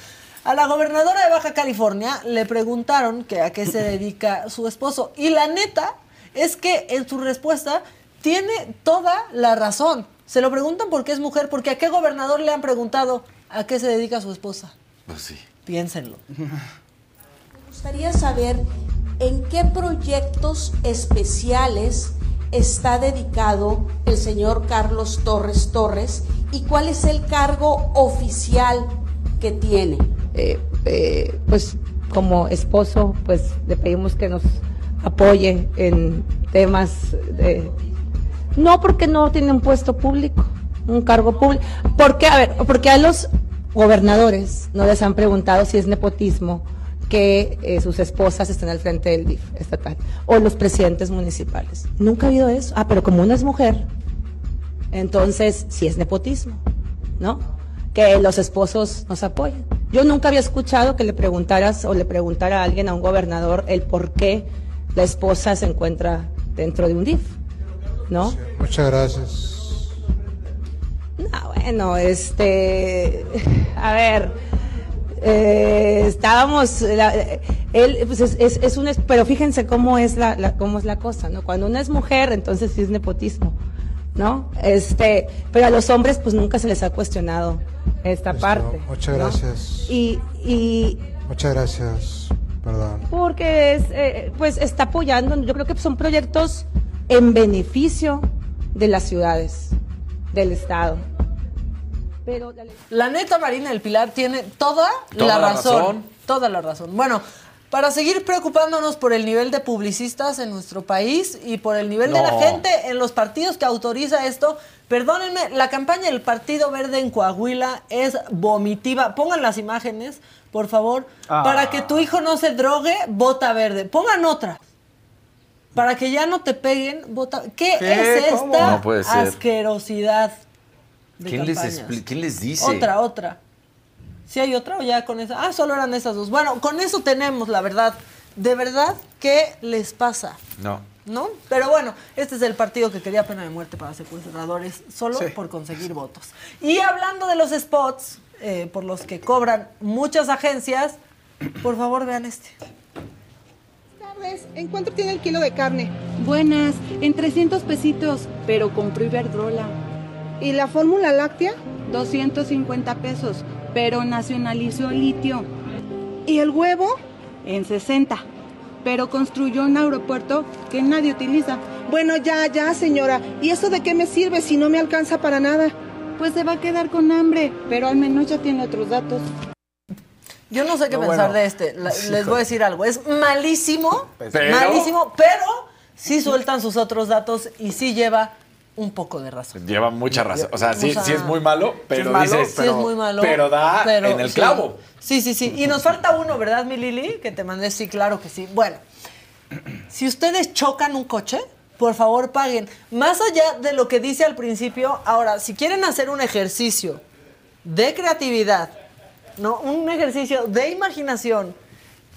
a la gobernadora de Baja California le preguntaron que a qué se (laughs) dedica su esposo y la neta es que en su respuesta tiene toda la razón. Se lo preguntan porque es mujer, porque a qué gobernador le han preguntado a qué se dedica su esposa. Pues sí. Piénsenlo. Me gustaría saber en qué proyectos especiales está dedicado el señor Carlos Torres Torres y cuál es el cargo oficial que tiene. eh, eh, pues como esposo, pues le pedimos que nos apoye en temas de... No porque no tiene un puesto público, un cargo público. Porque, a ver, porque a los gobernadores no les han preguntado si es nepotismo que eh, sus esposas estén al frente del DIF estatal o los presidentes municipales. Nunca ha habido eso. Ah, pero como una es mujer, entonces sí es nepotismo, ¿no? Que los esposos nos apoyen. Yo nunca había escuchado que le preguntaras o le preguntara a alguien, a un gobernador, el por qué la esposa se encuentra dentro de un DIF, ¿no? Muchas gracias. Ah, bueno, este, a ver, eh, estábamos, la- él, pues es, es, es un, pero fíjense cómo es la, la- cómo es la cosa, ¿no? Cuando una es mujer, entonces sí es nepotismo, ¿no? Este, pero a los hombres, pues nunca se les ha cuestionado esta parte. Muchas ¿no? gracias. Y, y Muchas gracias. Perdón. porque es, eh, pues está apoyando, yo creo que son proyectos en beneficio de las ciudades, del Estado. Pero la ley- La neta Marina del Pilar tiene toda, Toda la, la razón, razón. Toda la razón. Bueno, para seguir preocupándonos por el nivel de publicistas en nuestro país y por el nivel de la gente en los partidos que autoriza esto, perdónenme, la campaña del Partido Verde en Coahuila es vomitiva. Pongan las imágenes, por favor. Ah. Para que tu hijo no se drogue, vota verde. Pongan otra. Para que ya no te peguen, vota. ¿Qué, ¿Qué? es esta No puede ser. asquerosidad? De ¿Quién les, campañas? expli- ¿Quién les dice? Otra, otra. ¿Sí hay otra o ya con esa? Ah, solo eran esas dos. Bueno, con eso tenemos, la verdad. De verdad, ¿qué les pasa? No. ¿No? Pero bueno, este es el partido que quería pena de muerte para secuestradores solo Sí. por conseguir votos. Y hablando de los spots eh, por los que cobran muchas agencias, por favor vean este. tardes. ¿En cuánto tiene el kilo de carne? Buenas, en 300 pesitos, pero compré Iberdrola. ¿Y la fórmula láctea? 250 pesos, pero nacionalizó litio. ¿Y el huevo? En 60, pero construyó un aeropuerto que nadie utiliza. Bueno, ya, ya, señora. ¿Y eso de qué me sirve si no me alcanza para nada? Pues se va a quedar con hambre, pero al menos ya tiene otros datos. Yo no sé qué No, pensar bueno. de este. La- Sí, les voy a decir algo. Es malísimo. Pero- Malísimo, pero sí sueltan sus otros datos y sí lleva un poco de razón. Lleva mucha razón. O sea, sí, O sea, sí es muy malo, pero malo, dices, Sí pero, es muy malo. pero da pero en el sí. clavo. Sí, sí, sí. Y nos falta uno, ¿verdad, mi Lili? Que te mandé, sí, claro que sí. Bueno, si ustedes chocan un coche, por favor paguen. Más allá de lo que dice al principio, ahora, si quieren hacer un ejercicio de creatividad, ¿no? Un ejercicio de imaginación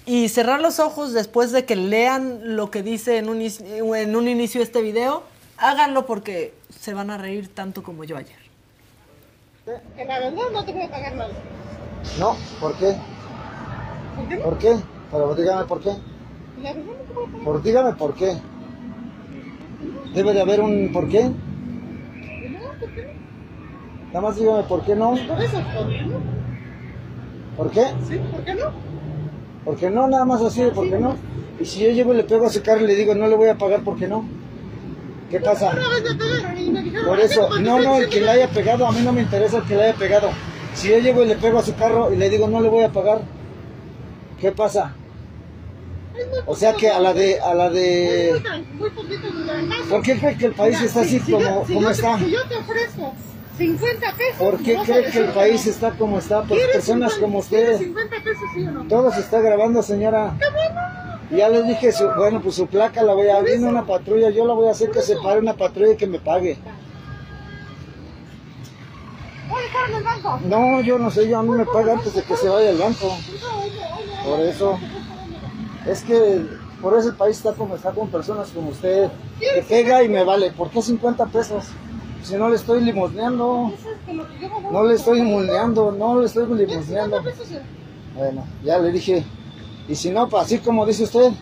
y cerrar los ojos después de que lean lo que dice en un, en un inicio de este video, háganlo porque se van a reír tanto como yo ayer. Que la verdad no te voy a pagar nada. No, ¿por qué? ¿Por qué no? ¿Por qué? Pero dígame por qué. La verdad no te voy a pagar Por, dígame por qué. Debe de haber un por qué. nada. ¿Por qué no? Nada más dígame por qué no. Por eso, ¿por qué no? ¿Por qué? ¿Sí? ¿Por qué no? ¿Por qué no? Nada más así de por qué no. Y si yo llego y le pego a su carro y le digo no le voy a pagar, ¿por qué no? ¿Qué pasa? Por "¿Por qué? eso, no, no, el que civil". le haya pegado, a mí no me interesa el que le haya pegado. Si yo llego y le pego a su carro y le digo no le voy a pagar, ¿qué pasa? O sea que a la de, a la de. ¿por qué cree que el país está así como, como está? Si yo te ofrezco 50 pesos... ¿Por qué cree que el país está como está? Por ¿Quieres personas 50 como ¿Quieres usted. 50 pesos sí o no? Todo se está grabando, señora. Ya le dije, su, bueno, pues su placa la voy a... Viene una patrulla, yo la voy a hacer que se pare una patrulla y que me pague. Voy a dejar en el banco. No, yo no sé, yo a mí me paga antes de que se vaya al banco. Por eso. Es que por eso el país está como está con personas como usted. Que pega y me vale. ¿Por qué 50 pesos? Si no le estoy limosneando. No le estoy limosneando, no le estoy limosneando. Bueno, ya le dije. Y si no, pues así como dice usted,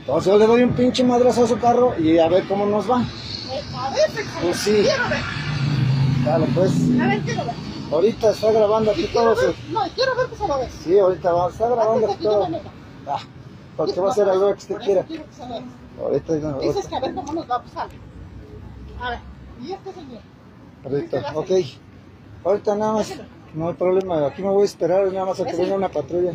entonces yo le doy un pinche madrazo a su carro y a ver cómo nos va. A ver, Pues sí. quiero ver. Dale, pues. A ver, quiero ver. Ahorita está grabando aquí todo. Ver. su- No, quiero ver que se lo ves. Sí, ahorita va, está grabando aquí todo. Ah, porque va a ser algo que usted quiera. quiero que se lo. Ahorita, no, Dices ahorita, que a ver cómo nos va a pasar. A ver, y este señor. ahorita, ok. Ahorita nada más, no hay problema. Aquí me voy a esperar nada más a que venga una patrulla.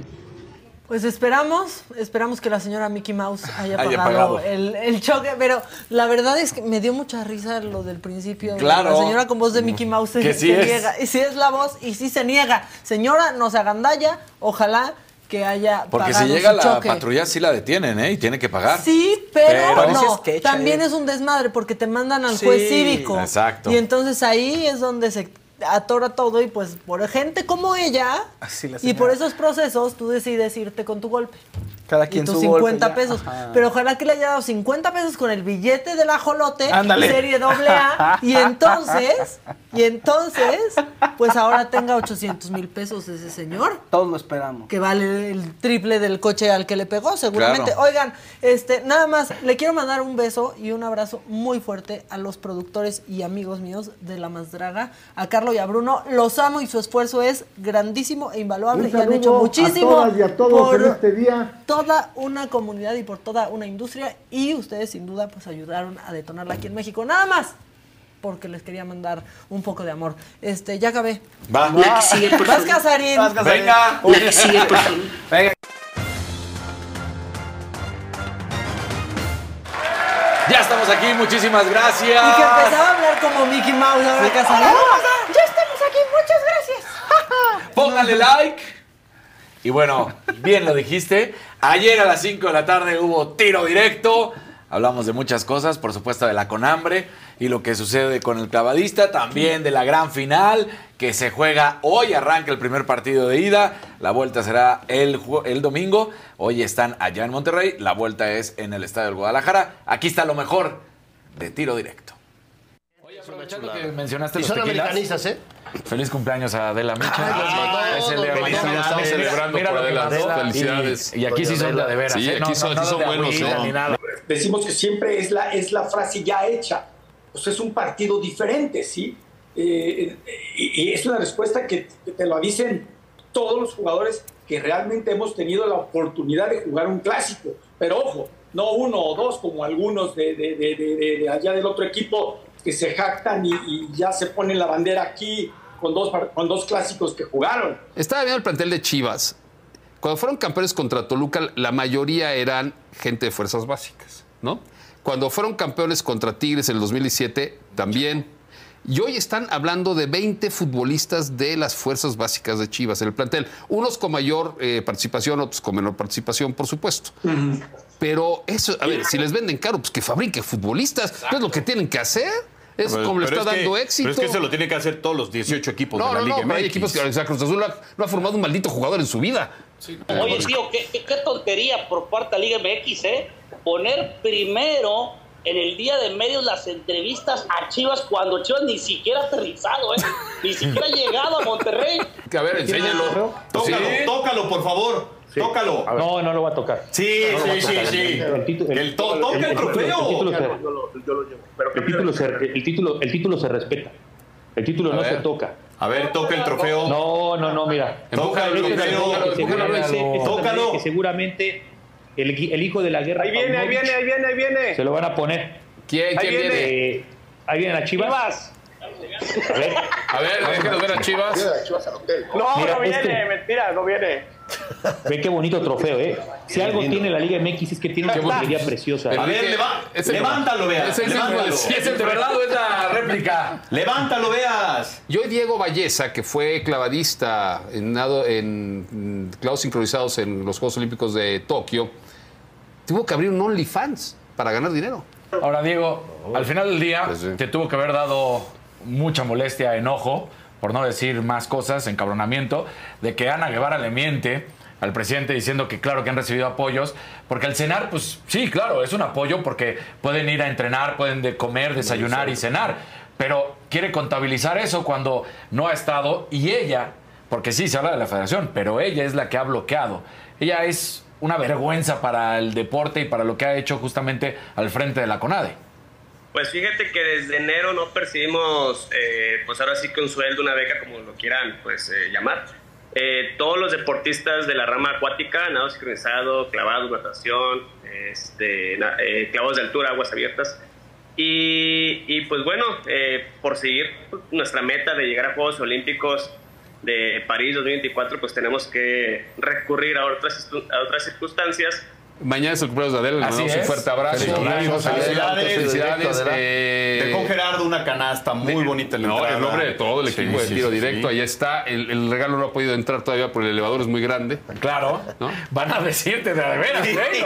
Pues esperamos, esperamos que la señora Mickey Mouse haya, Haya pagado, pagado. El, el choque, pero la verdad es que me dio mucha risa lo del principio. Claro. La señora con voz de Mickey Mouse se, (laughs) sí niega. Y sí es la voz y sí se niega. Señora, no se agandalla, ojalá que haya Porque si pagado llega su la choque. patrulla, sí la detienen, ¿eh? Y tiene que pagar. Sí, pero, Pero- no. También eh. es un desmadre porque te mandan al Sí, juez cívico. exacto. Y entonces ahí es donde se atora todo y pues por gente como ella Así la y por esos procesos tú decides irte con tu golpe. Cada Y quien tus su golpe 50 ya. pesos. Ajá. Pero ojalá que le haya dado 50 pesos con el billete del ajolote, Ándale. serie doble A, y entonces, y entonces, pues ahora tenga 800 mil pesos ese señor Todos lo esperamos. que vale el triple del coche al que le pegó, seguramente. Claro. Oigan, este, nada más, le quiero mandar un beso y un abrazo muy fuerte a los productores y amigos míos de La Más Draga, a Carlos Carlo y a Bruno. Los amo y su esfuerzo es grandísimo e invaluable Un y han hecho muchísimo a todas y a todos por en este día. Toda una comunidad y por toda una industria y ustedes sin duda pues ayudaron a detonarla aquí en México. Nada más porque les quería mandar un poco de amor. Este, ya acabé. Va. La que sigue, (laughs) por Vas. Casarín. Vas, Casarín. Venga. La que sigue, por favor. (laughs) Venga. Ya estamos aquí, muchísimas gracias. Y que empezaba a hablar como Mickey Mouse ahora Casarín. Ya estamos aquí, muchas gracias. Pónganle like. Y bueno, bien lo dijiste. Ayer a las 5 de la tarde hubo tiro directo. Hablamos de muchas cosas, por supuesto de la Conambre y lo que sucede con el clavadista, también de la gran final que se juega hoy, arranca el primer partido de ida, la vuelta será el, el domingo, hoy están allá en Monterrey, la vuelta es en el Estadio del Guadalajara, aquí está lo mejor de tiro directo. Aprovechando que mencionaste Y los son tequilas, americanistas, ¿eh? Feliz cumpleaños a Adela Micha. Ay, es el día de felicidades. mañana. Estamos celebrando por Adela. ¿no? Felicidades. Y, y aquí sí son de, de veras. Sí, ¿eh? aquí No, son- no, no son de buenos, ni nada. Decimos que siempre es la, es la frase ya hecha. Pues es un partido diferente, ¿sí? Eh, eh, y, y es una respuesta que, te lo dicen todos los jugadores que realmente hemos tenido la oportunidad de jugar un clásico. Pero ojo, no uno o dos como algunos de- de- de- de allá del otro equipo que se jactan y, y ya se ponen la bandera aquí con dos, con dos clásicos que jugaron. Estaba viendo el plantel de Chivas. Cuando fueron campeones contra Toluca, la mayoría eran gente de fuerzas básicas, ¿no? Cuando fueron campeones contra Tigres en el 2017, también. Y hoy están hablando de 20 futbolistas de las fuerzas básicas de Chivas en el plantel. Unos con mayor eh, participación, otros con menor participación, por supuesto. Pero eso, a ver, si les venden caro, pues que fabriquen futbolistas. ¿No es lo que tienen que hacer? Es Pero- como le está es que- dando éxito. Pero es que eso lo tienen que hacer todos los 18 equipos No, de la no, Liga no, hay equipos que o sea, Cruz Azul no ha, no ha formado un maldito jugador en su vida. Oye, tío, qué, qué- qué tontería por parte de la Liga MX, ¿eh? Poner primero en el día de medios las entrevistas a Chivas cuando Chivas ni siquiera ha aterrizado, ¿eh? Ni siquiera ha llegado a Monterrey. (laughs) Que a ver, enséñalo. Tócalo, Sí. tócalo, por favor. Tócalo. No, no lo va a tocar. Sí, No lo va a sí, sí, sí. El, El toca el trofeo. El título, se, Yo el título se- el título- el título se respeta. El título A no ver. se toca. A ver, toca el trofeo. No, no, no, mira. La tócalo, medalla que seguramente- la el, el hijo de la guerra. Ahí viene, ahí viene, ahí viene, ahí viene. Se lo van a poner. ¿Quién, quién viene? Eh, ahí vienen las chivas. A ver. A ver, déjenos ver a Chivas. No, Mira, no viene, este- mentira, no viene. (laughs) Ve qué bonito trofeo, ¿eh? Si algo tiene la Liga MX es que tiene una joyería preciosa. A ver, leva- levántalo, veas. Es el levántalo. es el de verdad o es la réplica. Levántalo, veas. Y hoy Diego Valleza, que fue clavadista en, nado, en mm, clavos sincronizados en los Juegos Olímpicos de Tokio, tuvo que abrir un OnlyFans para ganar dinero. Ahora, Diego, al final del día te tuvo que haber dado mucha molestia, enojo, por no decir más cosas, encabronamiento, de que Ana Guevara le miente al presidente diciendo que claro que han recibido apoyos, porque al cenar, pues sí, claro, es un apoyo porque pueden ir a entrenar, pueden de comer, desayunar y cenar, pero quiere contabilizar eso cuando no ha estado y ella, porque sí se habla de la federación, pero ella es la que ha bloqueado. Ella es una vergüenza para el deporte y para lo que ha hecho justamente al frente de la CONADE. Pues fíjate que desde enero no percibimos, eh, pues ahora sí que un sueldo, una beca, como lo quieran pues eh, llamar. Eh, todos los deportistas de la rama acuática, nado sincronizado, clavados, natación, este, eh, clavos de altura, aguas abiertas. Y, y, pues bueno, eh, por seguir nuestra meta de llegar a Juegos Olímpicos de París 2024, pues tenemos que recurrir a otras, a otras circunstancias Mañana es el cumpleaños de Adela, le Así mandamos un es. fuerte abrazo. Felicidades, Felicidades. Felicidades. Adela. eh, Dejó Gerardo una canasta muy bonita en la No, entrada. el nombre de todo el Sí, equipo de sí, tiro sí, directo, sí. ahí está. El, el regalo no ha podido entrar todavía porque el elevador es muy grande. Claro. ¿no? Van a decirte de de veras, ¿eh? (laughs)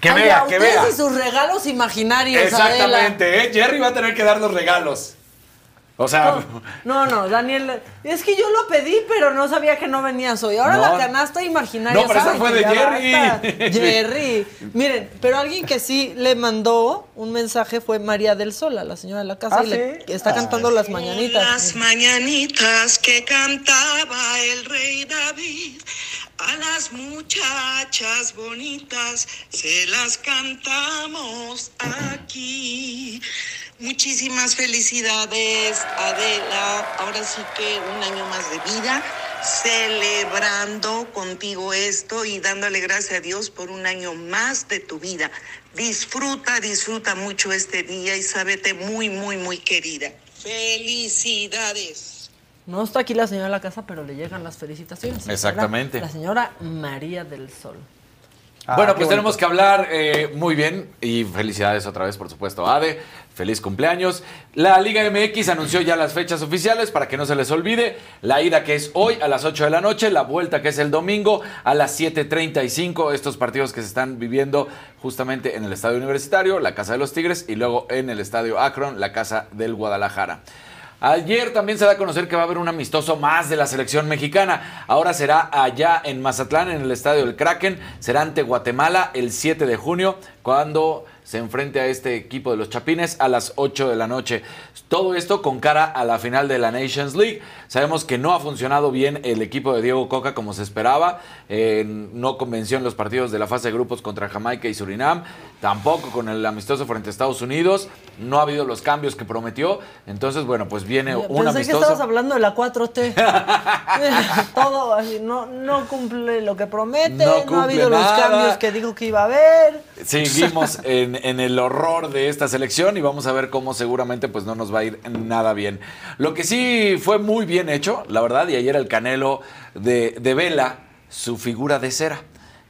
Que Ay, vea, a que ustedes vea. y sus regalos imaginarios, Exactamente, ¿eh? Jerry va a tener que dar los regalos. O sea, No, no, Daniel, es que yo lo pedí, pero no sabía que no venías hoy. Ahora No. la canasta imaginaria. No, pero esa fue que de Jerry. basta. (laughs) Jerry. Miren, pero alguien que sí le mandó un mensaje fue María del Sol, a la señora de la casa, ¿Ah, y le está cantando las mañanitas. Las mañanitas que cantaba el rey David, a las muchachas bonitas se las cantamos aquí. Muchísimas felicidades, Adela. Ahora sí que un año más de vida, celebrando contigo esto y dándole gracias a Dios por un año más de tu vida. Disfruta, disfruta mucho este día y sábete muy, muy, muy querida. Felicidades. No está aquí la señora de la casa, pero le llegan las felicitaciones. Exactamente. La señora María del Sol. Bueno, qué pues tenemos que hablar eh, muy bien y felicidades otra vez, por supuesto, Ade. Feliz cumpleaños. La Liga MX anunció ya las fechas oficiales para que no se les olvide. La ida que es hoy a las 8 de la noche, la vuelta que es el domingo a las 7.35. Estos partidos que se están viviendo justamente en el Estadio Universitario, la Casa de los Tigres, y luego en el Estadio Akron, la Casa del Guadalajara. Ayer también se da a conocer que va a haber un amistoso más de la selección mexicana. Ahora será allá en Mazatlán, en el estadio del Kraken. Será ante Guatemala el 7 de junio, cuando se enfrente a este equipo de los Chapines a las 8 de la noche. Todo esto con cara a la final de la Nations League. Sabemos que no ha funcionado bien el equipo de Diego Coca como se esperaba. Eh, no convenció en los partidos de la fase de grupos contra Jamaica y Surinam. Tampoco con el amistoso frente a Estados Unidos. No ha habido los cambios que prometió. Entonces, bueno, pues viene un Pensé que amistoso. estabas hablando de la 4T. (laughs) Todo así, no, no cumple lo que promete, No no, ha habido nada. los cambios que dijo que iba a haber. Seguimos (laughs) en, en el horror de esta selección y vamos a ver cómo seguramente pues no nos va a ir nada bien. Lo que sí fue muy bien hecho, la verdad, y ayer el Canelo de, de Vela, su figura de cera.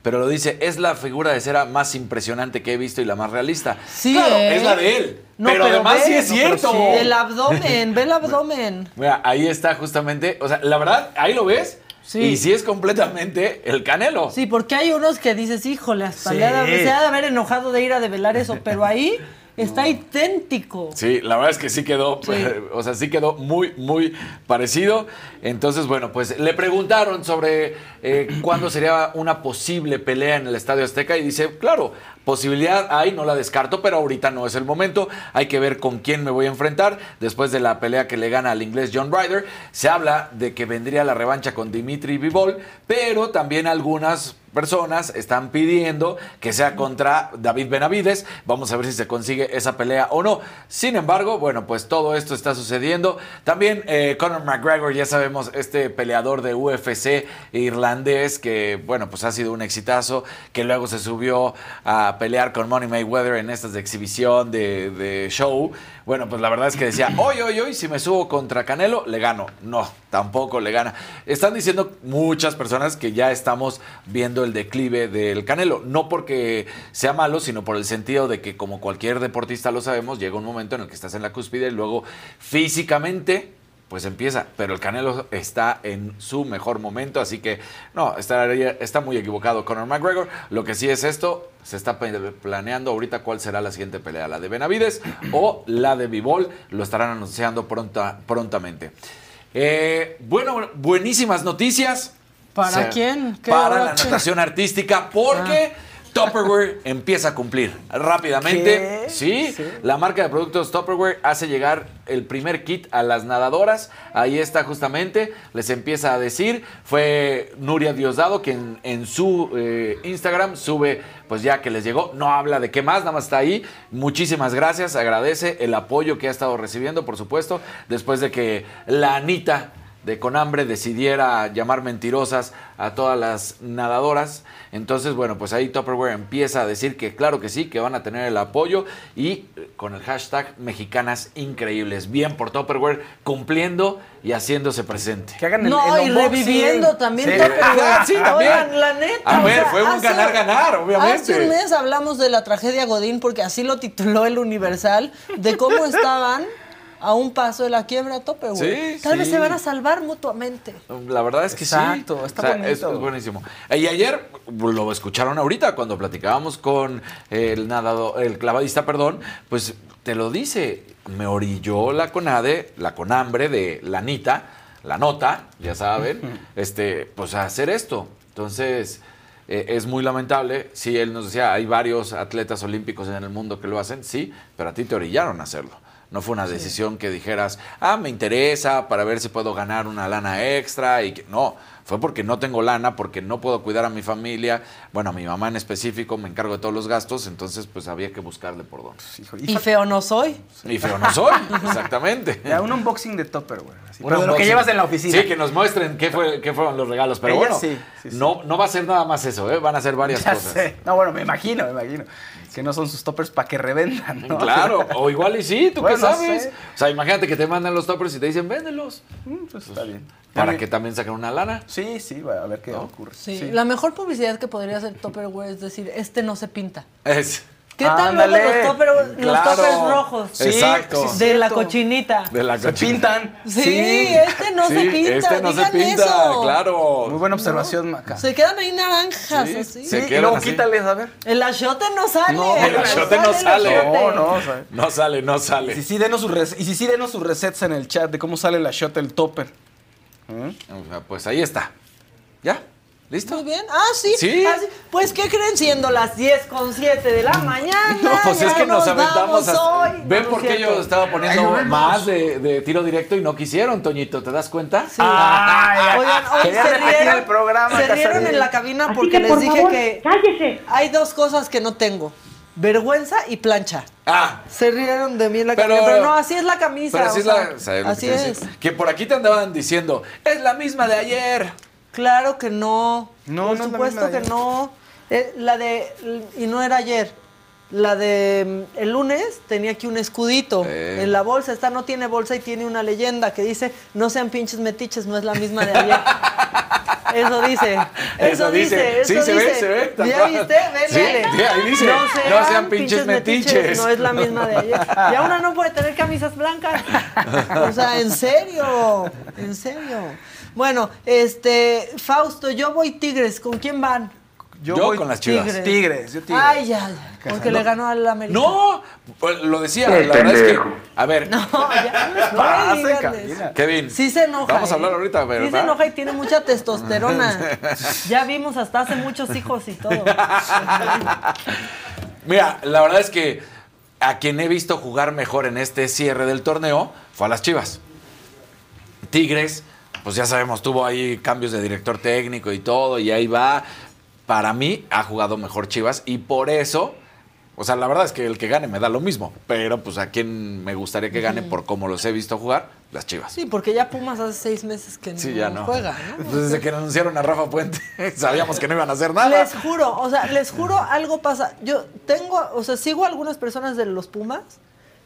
Pero lo dice, es la figura de cera más impresionante que he visto y la más realista. Sí, Claro, ¿eh? es la de él. No, pero, además ve, sí es no, cierto. sí. El abdomen, ve el abdomen. (laughs) Mira, ahí está justamente, o sea, la verdad, ahí lo ves. Sí. Y sí es completamente el Canelo. Sí, porque hay unos que dices, híjole, hasta Sí. le ha de- se ha de haber enojado de ir a develar eso, pero ahí está idéntico. Sí, la verdad es que sí quedó, Sí. (laughs) o sea, sí quedó muy, muy parecido. Entonces, bueno, pues le preguntaron sobre eh, cuándo sería una posible pelea en el Estadio Azteca y dice, claro, posibilidad hay, no la descarto, pero ahorita no es el momento. Hay que ver con quién me voy a enfrentar. Después de la pelea que le gana al inglés John Ryder, se habla de que vendría la revancha con Dimitri Vivol, pero también algunas personas están pidiendo que sea contra David Benavides. Vamos a ver si se consigue esa pelea o no. Sin embargo, bueno, pues todo esto está sucediendo. También eh, Conor McGregor, ya sabemos, este peleador de UFC irlandés que, bueno, pues ha sido un exitazo, que luego se subió a pelear con Money Mayweather en estas de exhibición de, de show. Bueno, pues la verdad es que decía, hoy, hoy, hoy, si me subo contra Canelo, le gano. No, tampoco le gana. Están diciendo muchas personas que ya estamos viendo el declive del Canelo. No porque sea malo, sino por el sentido de que como cualquier deportista lo sabemos, llega un momento en el que estás en la cúspide y luego físicamente pues empieza, pero el Canelo está en su mejor momento, así que no, está, está muy equivocado Conor McGregor. Lo que sí es esto, se está planeando ahorita cuál será la siguiente pelea, la de Benavides o la de Bivol, lo estarán anunciando pronta, prontamente. Eh, bueno, buenísimas noticias. ¿Para quién? ¿Qué Para la natación artística, porque Tupperware empieza a cumplir rápidamente. ¿Qué? ¿Sí? la marca de productos Tupperware hace llegar el primer kit a las nadadoras. Ahí está justamente, les empieza a decir. Fue Nuria Diosdado quien en su eh, Instagram sube, pues ya que les llegó, no habla de qué más, nada más está ahí. Muchísimas gracias, agradece el apoyo que ha estado recibiendo, por supuesto, después de que la Anita de Conambre decidiera llamar mentirosas a todas las nadadoras. Entonces, bueno, pues ahí Tupperware empieza a decir que claro que sí, que van a tener el apoyo y eh, con el hashtag mexicanas increíbles. Bien por Tupperware, cumpliendo y haciéndose presente. Que hagan No, y reviviendo también Sí. Tupperware. Ah, (laughs) sí, también. Oigan, la neta. A o ver, sea, fue un ganar-ganar, obviamente. Hace un mes hablamos de la tragedia Godín, porque así lo tituló el Universal, de cómo estaban (laughs) a un paso de la quiebra Tupperware. Sí, Tal vez se van a salvar mutuamente. La verdad es que Exacto, sí. está bonito. Es, es buenísimo. Y ayer lo escucharon ahorita cuando platicábamos con el nadado, el clavadista, perdón, pues te lo dice. Me orilló la CONADE, la CONAMBRE de la Anita, la nota, ya saben, este, pues a hacer esto. Entonces, eh, es muy lamentable. Sí, él nos decía, hay varios atletas olímpicos en el mundo que lo hacen, sí, pero a ti te orillaron a hacerlo. No fue una decisión que dijeras, ah, me interesa para ver si puedo ganar una lana extra y que no, fue porque no tengo lana, porque no puedo cuidar a mi familia, bueno, a mi mamá en específico, me encargo de todos los gastos, entonces pues había que buscarle por dónde. Y feo no soy. Y feo no soy, (laughs) exactamente. Ya, un unboxing de así, Un pero de lo que llevas en la oficina. Sí, que nos muestren qué, fue, qué fueron los regalos. Pero Ella bueno, sí, sí, sí. No, no va a ser nada más eso, ¿eh? van a ser varias Ya cosas. sé. No, bueno, me imagino, me imagino. Que no son sus toppers para que revendan, ¿no? Claro, (laughs) o igual y sí, tú Bueno, qué sabes. sé. O sea, imagínate que te mandan los toppers y te dicen, véndelos. Pues está bien. Para que también saquen una lana. Sí, sí, bueno, a ver qué ocurre. Sí, La mejor publicidad que podría hacer Tupperware es decir, este no se pinta. Es. ¿Qué tal Ándale. luego los toppers, los Claro. toppers rojos? Sí, Exacto. De la cochinita. De la Se pintan. Sí, este no se Sí, pinta. Este no se pinta, eso. claro. Muy buena observación, Maca. Se quedan ahí naranjas, Sí, así. se y luego así. quítales, a ver. El achote no sale. No, El achote no sale. el. No, sea, No sale, no Y sale. si sí, denos sus rec- y si sí, denos sus recetas en el chat de cómo sale la shot del topper. O sea, Pues ahí está. ¿Ya? ¿Listo? Muy bien. Ah, sí. Sí. Ah, sí. Pues, ¿qué creen? Siendo las 10 con 7 de la mañana. No, pues ya es que nos aventamos. vamos hasta- hoy. Ven No, por qué yo estaba poniendo nos más de, de tiro directo y no quisieron, Toñito. ¿Te das cuenta? Sí. Ay, Oigan, hoy se rieron, el programa, se rieron en la cabina porque que, les dije favor, que cállese. hay dos cosas que no tengo. Vergüenza y plancha. Ah, Se rieron de mí en la Pero- cabina, pero no, así es la camisa. pero así o es la. o sea, así. Que por aquí te andaban diciendo, es la misma de ayer. Claro que no. No, Por no es la supuesto que no. Eh, la de. Y no era ayer. La de mm, el lunes tenía aquí un escudito Eh. en la bolsa. Esta no tiene bolsa y tiene una leyenda que dice: No sean pinches metiches, no es la misma de ayer. (laughs) Eso dice. Eso, Eso dice. Sí, se ve, se ve, ¿Ya cual. viste? Ven, Sí, vele. sí, ahí dice, "No sean pinches metiches". No es la misma de ayer. Ya una no puede tener camisas blancas. O sea, en serio. En serio. Bueno, este, Fausto, yo voy Tigres. ¿Con quién van? Yo voy con las Chivas. Tigres. Tigres, yo tigres. Ay, ya, ya. Porque le ganó al América. No, pues, lo decía, la verdad es que. A ver, No, ya no (laughs) Pasa. Kevin. Sí se enoja. Vamos a ¿eh? hablar ahorita, Sí ¿verdad? se enoja y tiene mucha testosterona. (laughs) ya vimos hasta hace muchos hijos y todo. (laughs) Mira, la verdad es que a quien he visto jugar mejor en este cierre del torneo fue a las Chivas. Tigres, pues ya sabemos, tuvo ahí cambios de director técnico y todo, y ahí va. Para mí ha jugado mejor Chivas y por eso, o sea, la verdad es que el que gane me da lo mismo, pero pues a quien me gustaría que gane por cómo los he visto jugar, las Chivas. Sí, porque ya Pumas hace seis meses que Sí, no, ya no. juega, ¿no? Pues desde que anunciaron a Rafa Puente, (laughs) sabíamos que no iban a hacer nada. Les juro, o sea, les juro, algo pasa. Yo tengo, o sea, sigo a algunas personas de los Pumas,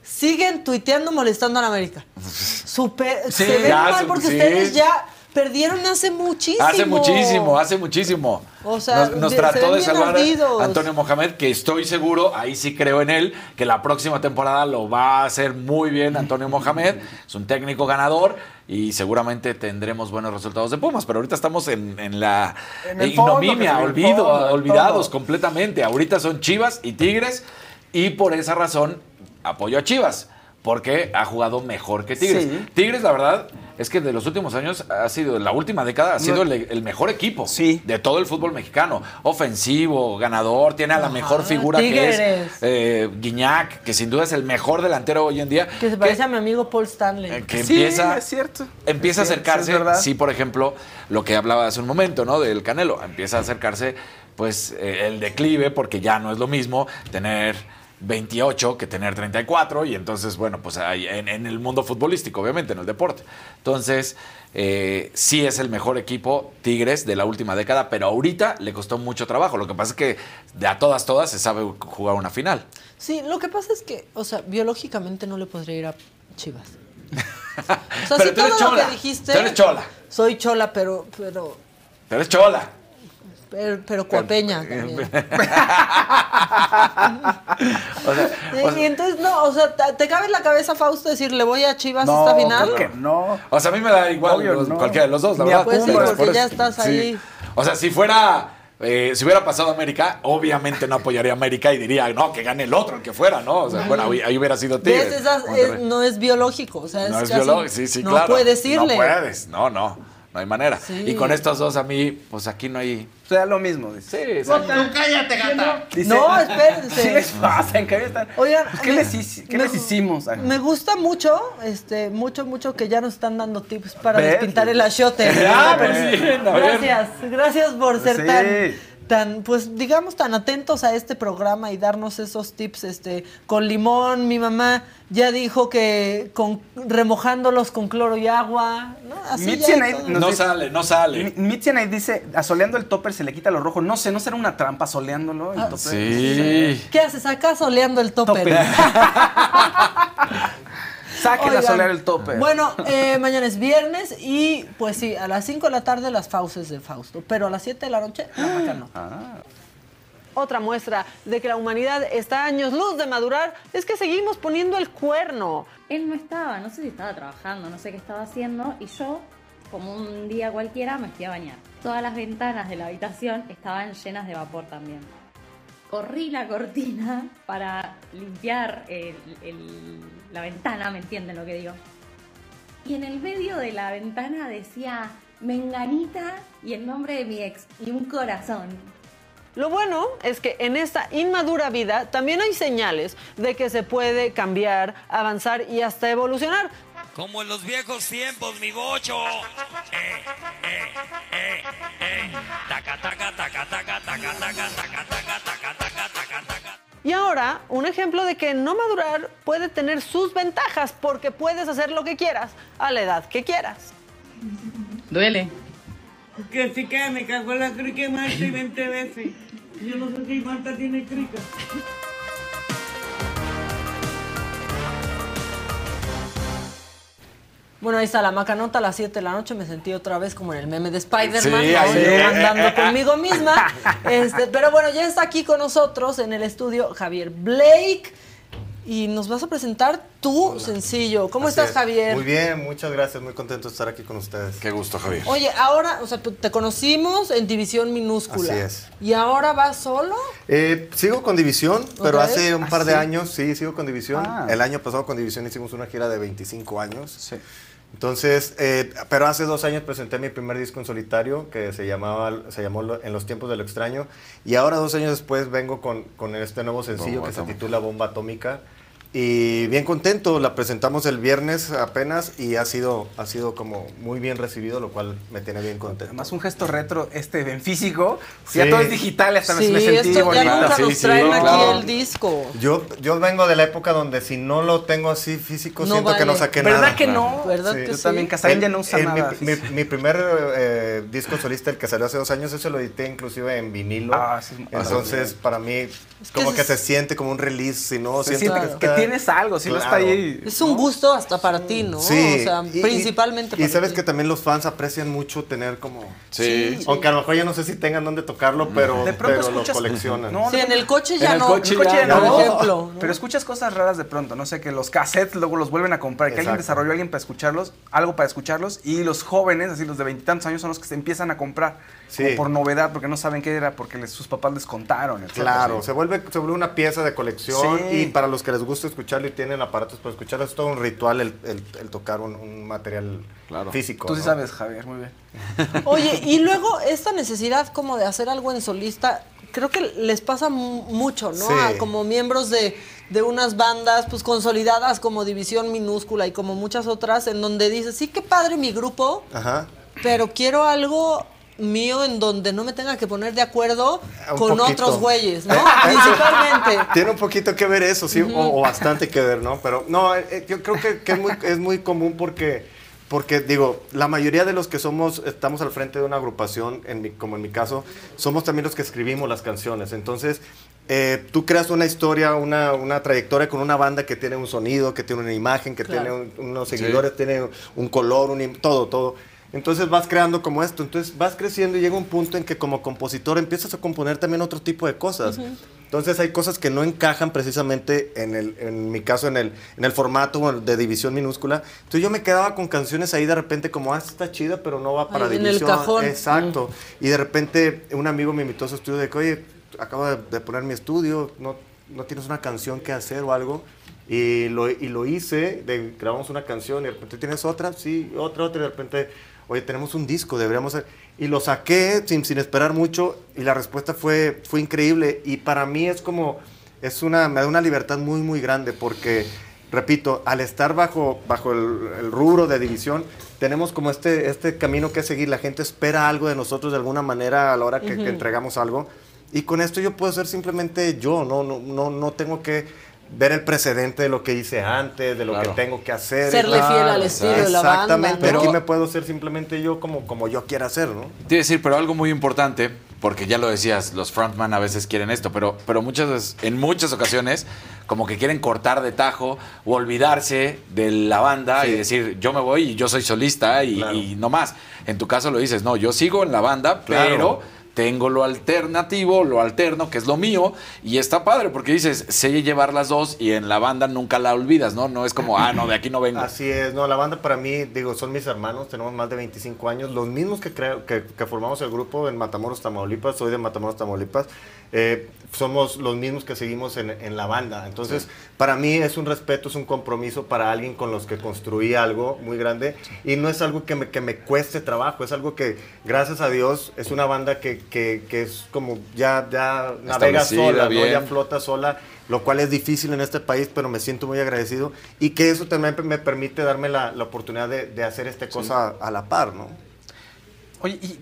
siguen tuiteando molestando a la América. (laughs) Super, Sí, se ven mal porque sí. ustedes ya perdieron hace muchísimo. Hace muchísimo, hace muchísimo. O sea, nos, trató de salvar ardidos. a Antonio Mohamed, que estoy seguro, ahí sí creo en él, que la próxima temporada lo va a hacer muy bien Antonio Mohamed. Es un técnico ganador y seguramente tendremos buenos resultados de Pumas, pero ahorita estamos en, en la En el fondo, ignominia, el olvido, fondo, olvidados todo. completamente. Ahorita son Chivas y Tigres y por esa razón apoyo a Chivas. Porque ha jugado mejor que Tigres. Sí. Tigres, la verdad, es que de los últimos años ha sido, la última década, ha sido el, el mejor equipo Sí. de todo el fútbol mexicano. Ofensivo, ganador, tiene a la mejor figura que Tigres. es eh, Guiñac, que sin duda es el mejor delantero hoy en día. Que se parece a mi amigo Paul Stanley. Eh, que Sí, empieza, es cierto. empieza a acercarse, sí, por ejemplo, lo que hablaba hace un momento, ¿no? Del Canelo, empieza a acercarse, pues, eh, el declive, porque ya no es lo mismo tener 28 que tener 34, y entonces, bueno, pues hay- en, en el mundo futbolístico, obviamente, en el deporte. Entonces, eh, sí es el mejor equipo Tigres de la última década, pero ahorita le costó mucho trabajo. Lo que pasa es que de a todas, todas se sabe jugar una final. Sí, lo que pasa es que, o sea, biológicamente no le podría ir a Chivas. (laughs) O sea, Pero tú eres todo lo chola, que dijiste. tú eres chola. Soy chola, pero, pero, Pero es chola. Pero, pero cuapeña también. (laughs) O sea, o sea, y entonces, no, o sea, ¿te, cabe en la cabeza, Fausto, decir, le voy a Chivas No, esta final? no. O sea, a mí me da igual Obvio, los- no. cualquiera de los dos, la Ni verdad. Pues sí, porque por ya estás ahí. O sea, si fuera, eh, si hubiera pasado América, obviamente no apoyaría a América y diría, no, que gane el otro, el que fuera, ¿no? O sea, bueno, ahí, ahí hubiera sido Tigres. Es- no es biológico, o sea, no es es casi- biológico, sí, sí, no claro. puedes irle. No puedes, no, no. no hay manera. Sí. Y con estos dos a mí, pues aquí no hay... O sea, lo mismo. Dice. Sí, Tú cállate, gata. Dice- No, espérense. (laughs) ¿Qué les pasa? ¿En qué están? Oigan, Pues, ¿qué, eh, les, hici- qué me- les hicimos? Me gusta mucho, este, mucho, mucho que ya nos están dando tips para ¿Ves? despintar el achiote. Ah, pues sí, gracias, gracias por ser Sí. tan, tan, pues digamos tan atentos a este programa y darnos esos tips, este, con limón. Mi mamá ya dijo que con remojándolos con cloro y agua, ¿no? Así ya No dice- sale, no sale. Mi- Mitzi Night dice, asoleando el topper se le quita lo rojo. No sé, ¿no será una trampa soleándolo? El Ah, topper? Sí. ¿Qué haces acá soleando el topper? Topper. (laughs) Saquen a solear el topper. Bueno, eh, mañana es viernes y pues sí, a las 5 de la tarde las fauces de Fausto, pero a las 7 de la noche la macanota. Ah. Otra muestra de que la humanidad está a años luz de madurar es que seguimos poniendo el cuerno. Él no estaba, no sé si estaba trabajando, no sé qué estaba haciendo, y yo, como un día cualquiera, me fui a bañar. Todas las ventanas de la habitación estaban llenas de vapor también. Corrí la cortina para limpiar el- el- la ventana, ¿me entienden lo que digo? Y en el medio de la ventana decía Menganita y el nombre de mi ex y un corazón. Lo bueno es que en esta inmadura vida también hay señales de que se puede cambiar, avanzar y hasta evolucionar. Como en los viejos tiempos, mi bocho. Eh, eh, eh, eh. Taca, taca, taca, taca, taca, taca, taca, taca, taca, taca, taca, taca. Y ahora, un ejemplo de que no madurar puede tener sus ventajas porque puedes hacer lo que quieras a la edad que quieras. Duele. Que si que me cagó la crica Marta y 20 veces. Yo no sé si Marta tiene crica. Bueno, ahí está la macanota a las 7 de la noche. Me sentí otra vez como en el meme de Spider-Man, Sí, ¿no? ahí. Yo andando (laughs) conmigo misma. Este, pero bueno, ya está aquí con nosotros en el estudio Javier Blake. Y nos vas a presentar tu sencillo. ¿Cómo Así estás, es. Javier? Muy bien, muchas gracias, muy contento de estar aquí con ustedes. Qué gusto, Javier. Oye, ahora, o sea, tú- te conocimos en división minúscula. Así es. ¿Y ahora vas solo? Eh, sigo con División, pero hace un par ¿Ah, de sí? años, sí, sigo con División. Ah. El año pasado con División hicimos una gira de 25 años. Entonces, eh, pero hace dos años presenté mi primer disco en solitario que se llamaba, se llamó En los tiempos de lo extraño. Y ahora, dos años después, vengo con, con este nuevo sencillo Bomba que se titula Bomba Atómica. Y bien contento, la presentamos el viernes apenas y ha sido, ha sido como muy bien recibido, lo cual me tiene bien contento. Además, un gesto retro, este en físico. Sí. Ya todo es digital, hasta Sí, me sentí esto ya bonito. nunca nos traen aquí el disco. Yo, yo vengo de la época donde si no lo tengo así físico, No siento que no vale. saqué ¿Verdad nada. que no? ¿Verdad Sí. que Yo sí? también, Casarín ya no usa El- nada. Mi, mi- mi primer eh, disco solista, el que salió hace dos años, ese lo edité inclusive en vinilo. Ah, sí, Entonces, para mí, que como que es- se siente como un release, si no, Se siento que, que está- tienes algo, si no está Claro. ahí. Es un gusto hasta para ti, ¿no? Sí. O sea, y- y- principalmente Y, para sabes ti. que también los fans aprecian mucho tener como... Sí. Aunque a lo mejor ya no sé si tengan dónde tocarlo, pero, De pronto pero lo escuchas- coleccionan. No, Sí, en el coche ya En el no. coche El coche ya no. Por ejemplo. Pero escuchas cosas raras de pronto, no sé, que los cassettes luego los vuelven a comprar, que alguien desarrolló alguien para escucharlos, algo para escucharlos, y los jóvenes, así los de veintitantos años, son los que se empiezan a comprar Sí. como por novedad, porque no saben qué era, porque les- sus papás les contaron. Claro, se vuelve, se vuelve una pieza de colección Sí. y para los que les gusta escucharlo y tienen aparatos para escucharlo, es todo un ritual el, el- el tocar un, un material Claro. físico. Tú sí ¿no? sabes, Javier, muy bien. (laughs) Oye, y luego esta necesidad como de hacer algo en solista, creo que les pasa mu- mucho, ¿no? Sí. A como miembros de, de unas bandas pues consolidadas como División Minúscula y como muchas otras, en donde dices, sí, qué padre mi grupo, Ajá. pero quiero algo mío en donde no me tenga que poner de acuerdo Un con poquito. otros güeyes, ¿no? (laughs) Principalmente. Tiene un poquito que ver eso, sí, o, o bastante que ver, ¿no? Pero no, eh, eh, yo creo que, que es, muy, es muy común porque, porque, digo, la mayoría de los que somos, estamos al frente de una agrupación, en mi- como en mi caso, somos también los que escribimos las canciones. Entonces, eh, tú creas una historia, una, una trayectoria con una banda que tiene un sonido, que tiene una imagen, que Claro. tiene un- unos seguidores, tiene un color, un, todo, todo. Entonces vas creando como esto, entonces vas creciendo y llega un punto en que como compositor empiezas a componer también otro tipo de cosas. Entonces hay cosas que no encajan precisamente en, el, en mi caso en el, en el formato de división minúscula. Entonces yo me quedaba con canciones ahí de repente como, ah, está chida, pero no va para Ahí en el división. cajón. Exacto. Y de repente un amigo me invitó a su estudio de que, oye, acabo de, de poner mi estudio, ¿no, ¿no tienes una canción que hacer o algo? Y lo, y lo hice, de- grabamos una canción y de repente tienes otra, sí, otra, otra, y de repente oye, tenemos un disco, deberíamos... hacer-". Y lo saqué sin, sin esperar mucho y la respuesta fue, fue increíble. Y para mí es como, es una, me da una libertad muy, muy grande porque, repito, al estar bajo, bajo el, el rubro de división, tenemos como este, este camino que seguir. La gente espera algo de nosotros de alguna manera a la hora que, que Ujú. entregamos algo. Y con esto yo puedo ser simplemente yo, no, no, no, no tengo que ver el precedente de lo que hice antes, de lo Claro. que tengo que hacer. Serle fiel al estilo de la banda, Exactamente, ¿no? aquí me puedo ser simplemente yo como, como yo quiera ser, ¿no? Te iba a decir, pero algo muy importante, porque ya lo decías, los frontman a veces quieren esto, pero, pero muchas veces- en muchas ocasiones como que quieren cortar de tajo o olvidarse de la banda y decir, yo me voy y yo soy solista y, y no más. En tu caso lo dices, no, yo sigo en la banda, Claro. pero tengo lo alternativo, lo alterno, que es lo mío, y está padre, porque dices, sé llevar las dos y en la banda nunca la olvidas, ¿no? No es como, ah, no, de aquí no vengo. Así es, no, la banda para mí, digo, son mis hermanos, tenemos más de 25 años, los mismos que, creo, que, que formamos el grupo en Matamoros, Tamaulipas, soy de Matamoros, Tamaulipas, eh, somos los mismos que seguimos en, en la banda. Entonces, para mí es un respeto, es un compromiso para alguien con los que construí algo muy grande y no es algo que me, que me cueste trabajo, es algo que, gracias a Dios, es una banda que, que, que es como ya, ya navega sola, ¿no? ya flota sola, lo cual es difícil en este país, pero me siento muy agradecido y que eso también me permite darme la, la oportunidad de, de hacer esta cosa a la par, ¿no? Oye, y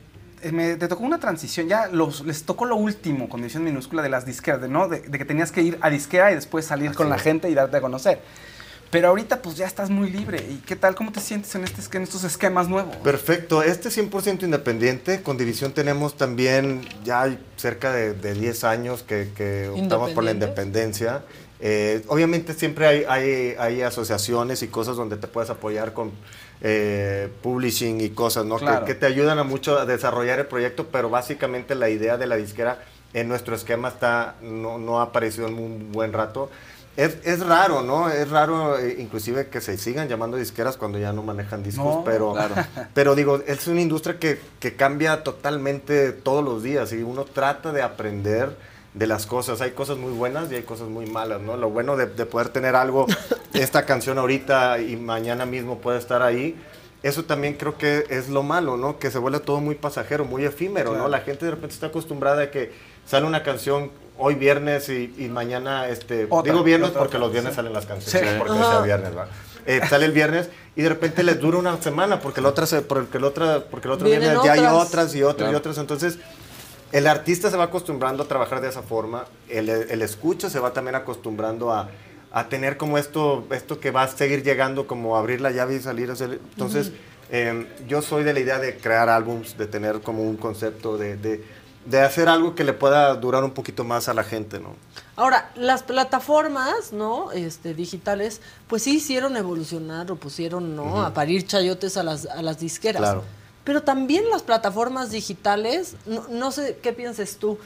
me, te tocó una transición, ya los, les tocó lo último con división minúscula de las disqueras, de, ¿no? De, de que tenías que ir a disquera y después salir con la gente y darte a conocer. Pero ahorita pues ya estás muy libre. ¿Y qué tal? ¿Cómo te sientes en, este, en estos esquemas nuevos? Perfecto, este 100% independiente, con División tenemos también ya hay cerca de, de 10 años que, que optamos por la independencia. Eh, obviamente siempre hay, hay, hay asociaciones y cosas donde te puedes apoyar con eh, publishing y cosas, ¿no? Que- Claro. Que, te ayudan a mucho a desarrollar el proyecto, pero básicamente la idea de la disquera en nuestro esquema está, no, no ha aparecido en un buen rato. Es, es raro, ¿no? Es raro eh, inclusive que se sigan llamando disqueras cuando ya no manejan discos, No, pero, claro. (laughs) pero digo, es una industria que, que cambia totalmente todos los días y uno trata de aprender de las cosas. Hay cosas muy buenas y hay cosas muy malas, ¿no? Lo bueno de, de poder tener algo, (laughs) esta canción ahorita y mañana mismo puede estar ahí, eso también creo que es lo malo, ¿no? Que se vuelve todo muy pasajero, muy efímero, ¿no? La gente de repente está acostumbrada a que sale una canción hoy viernes y, y mañana, este, Otra, digo viernes otra, porque otra, los viernes sí. salen las canciones, Sí. porque sea viernes, ¿va? Eh, sale el viernes y de repente les dura una semana porque el otra se, porque el otra, porque el otro Vienen viernes ya hay otras. y otras y otras, entonces el artista se va acostumbrando a trabajar de esa forma, el, el escucha se va también acostumbrando a, a tener como esto, esto que va a seguir llegando, como abrir la llave y salir. hacer- Entonces, eh, yo soy de la idea de crear álbums, de tener como un concepto, de, de, de hacer algo que le pueda durar un poquito más a la gente, ¿no? Ahora, las plataformas, ¿no? Este, digitales, pues sí hicieron evolucionar o pusieron, ¿no? Ujú. A parir chayotes a las, a las disqueras. Claro. Pero también las plataformas digitales, no, no sé qué pienses tú,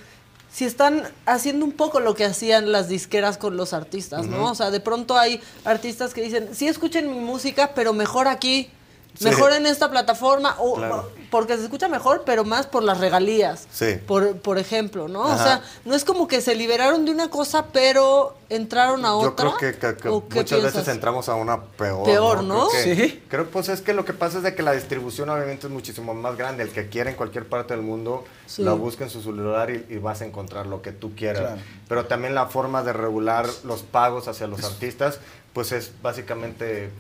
si están haciendo un poco lo que hacían las disqueras con los artistas, ¿no? O sea, de pronto hay artistas que dicen, sí escuchen mi música, pero mejor aquí, Sí. mejor en esta plataforma, o, Claro. Porque se escucha mejor, pero más por las regalías. Sí. Por, por ejemplo, ¿no? O sea, no es como que se liberaron de una cosa, pero entraron a Yo otra. creo que, que- que ¿O qué muchas veces entramos a una peor. Peor, ¿no? Creo que- Sí. Creo pues es que lo que pasa es de que la distribución obviamente es muchísimo más grande. El que quiera en cualquier parte del mundo Sí. la busca en su celular y, y vas a encontrar lo que tú quieras. Claro. Pero también la forma de regular los pagos hacia los artistas, pues es básicamente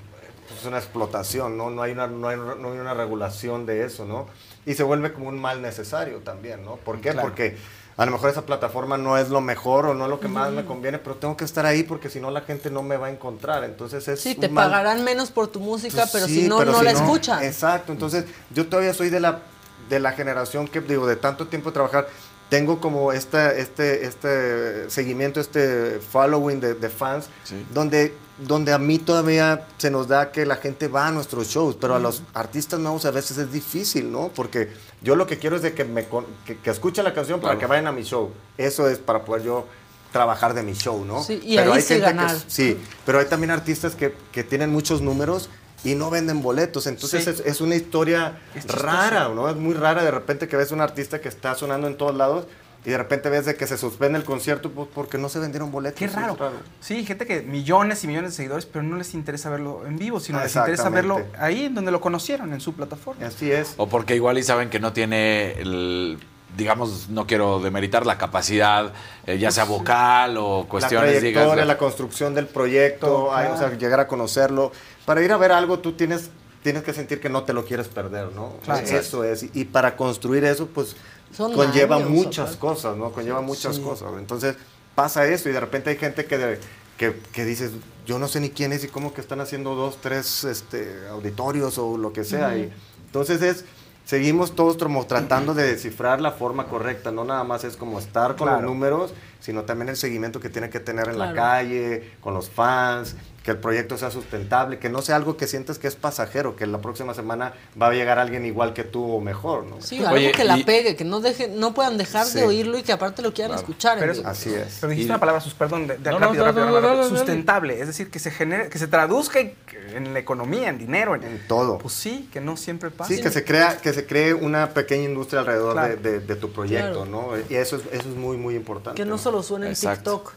pues, una explotación, ¿no? No hay una, no hay, no hay una regulación de eso, ¿no? Y se vuelve como un mal necesario también, ¿no? ¿Por qué? Claro. Porque a lo mejor esa plataforma no es lo mejor o no es lo que más me conviene, pero tengo que estar ahí porque si no la gente no me va a encontrar. Entonces es Sí, un te mal- pagarán menos por tu música, Pues pero sí, si no, pero no si la escuchan. Exacto, entonces yo todavía soy de la, de la generación que, digo, de tanto tiempo de trabajar, tengo como esta, este, este seguimiento, este following de, de fans, donde, donde a mí todavía se nos da que la gente va a nuestros shows, pero a los artistas nuevos a veces es difícil, ¿no? Porque yo lo que quiero es de que, me, que, que escuchen la canción para Claro. que vayan a mi show. Eso es para poder yo trabajar de mi show, ¿no? Sí, y ahí sí gente que- ganar. sí, pero hay también artistas que, que tienen muchos números y no venden boletos. Entonces Sí. es, es una historia Es rara, ¿no? Es muy rara de repente que ves un artista que está sonando en todos lados y de repente ves de que se suspende el concierto pues, porque no se vendieron boletos. Qué raro. es Sí, gente que millones y millones de seguidores, pero no les interesa verlo en vivo, sino les interesa verlo ahí en donde lo conocieron, en su plataforma. Así es. O porque igual y saben que no tiene el digamos, no quiero demeritar la capacidad, eh, ya sea vocal o cuestiones, la trayectoria, digas, la construcción del proyecto, o sea, llegar a conocerlo. Para ir a ver algo, tú tienes, tienes que sentir que no te lo quieres perder, ¿no? Claro. Eso es. Y, para construir eso, pues, Son conlleva años, muchas cosas, ¿no? Conlleva muchas Sí. cosas. Entonces, pasa eso y de repente hay gente que, de- que, que dices, yo no sé ni quién es y cómo que están haciendo dos, tres este, auditorios o lo que sea. y, entonces es... Seguimos todos como tratando de descifrar la forma correcta, no nada más es como estar con Claro. los números, sino también el seguimiento que tiene que tener en la calle, con los fans, que el proyecto sea sustentable, que no sea algo que sientes que es pasajero, que la próxima semana va a llegar alguien igual que tú o mejor, ¿no? Sí, algo Oye, que la y- pegue, que no deje, no puedan dejar Sí. de oírlo y que aparte lo quieran escuchar. en Pero. Así es. Pero dijiste Y- una palabra, sus- perdón, de, de No, no, rápido, no, rápido, no, rápido, no, no, no. sustentable, es decir, que se genere, que se traduzca en, en la economía, en dinero, en, En todo. Pues sí, que no siempre pasa. Sí, que se crea, que se cree una pequeña industria alrededor Claro. de, de- de tu proyecto, Claro. ¿no? Y eso es, eso es muy, muy importante. que no solo suene en. TikTok.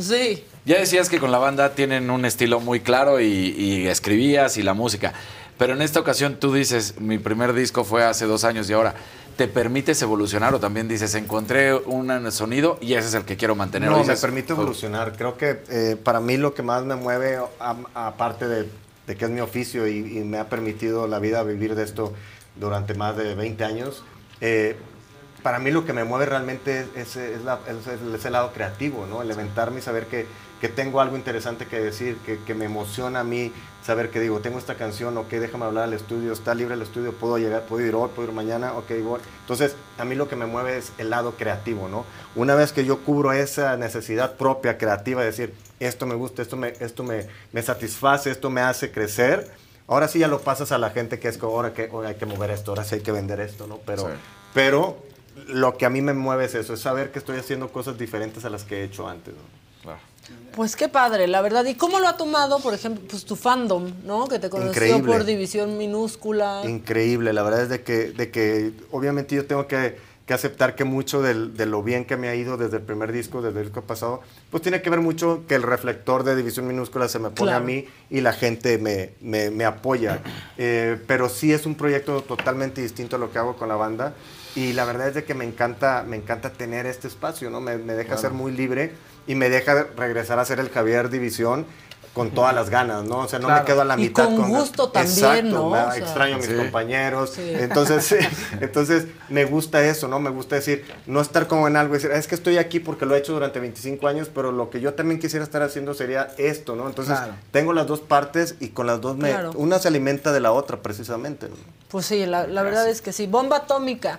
Sí. Ya decías que con la banda tienen un estilo muy claro y, y escribías y la música. Pero en esta ocasión tú dices, mi primer disco fue hace dos años y ahora, ¿te permites evolucionar o también dices, encontré un sonido y ese es el que quiero mantener? No, O me dices, permite "Oh, evolucionar. Creo que eh, para mí lo que más me mueve, aparte de, de que es mi oficio y, y me ha permitido la vida vivir de esto durante más de 20 años, eh, para mí lo que me mueve realmente es, es la- es- es el lado creativo, ¿no? El levantarme y saber que, que tengo algo interesante que decir, que, que me emociona a mí saber que digo, tengo esta canción, ok, déjame hablar al estudio, está libre el estudio, puedo llegar, puedo ir hoy, puedo ir mañana, ok, voy. Entonces, a mí lo que me mueve es el lado creativo, ¿no? Una vez que yo cubro esa necesidad propia, creativa, de decir, esto me gusta, esto me, esto me, me satisface, esto me hace crecer, ahora sí ya lo pasas a la gente que es como, ahora que ahora hay que mover esto, ahora sí hay que vender esto, ¿no? Pero, Sí. pero lo que a mí me mueve es eso, es saber que estoy haciendo cosas diferentes a las que he hecho antes, ¿no? Pues qué padre, la verdad. ¿Y cómo lo ha tomado, por ejemplo, pues tu fandom, ¿no? Que te conoció Increíble. por División Minúscula. Increíble, la verdad es de que, de que obviamente yo tengo que, que aceptar que mucho del- de lo bien que me ha ido desde el primer disco, desde el disco pasado, pues tiene que ver mucho que el reflector de División Minúscula se me pone Claro. a mí y la gente me, me- me apoya. Eh, pero sí es un proyecto totalmente distinto a lo que hago con la banda y la verdad es de que me encanta, me encanta tener este espacio, ¿no? Me, me deja Claro. ser muy libre y me deja regresar a ser el Javier División con todas las ganas, ¿no? O sea, no me quedo a la Y mitad. con gusto también, Exacto, ¿no? me- O sea, extraño a mis Sí. compañeros. Sí. Entonces, sí, (laughs) entonces, me gusta eso, ¿no? Me gusta decir, no estar como en algo y decir, "Ah, es que estoy aquí porque lo he hecho durante 25 años, pero lo que yo también quisiera estar haciendo sería esto, ¿no? Entonces, Claro. tengo las dos partes y con las dos me... Claro. Una se alimenta de la otra, precisamente. ¿no? Pues sí, la, la verdad es que sí. Bomba Atómica.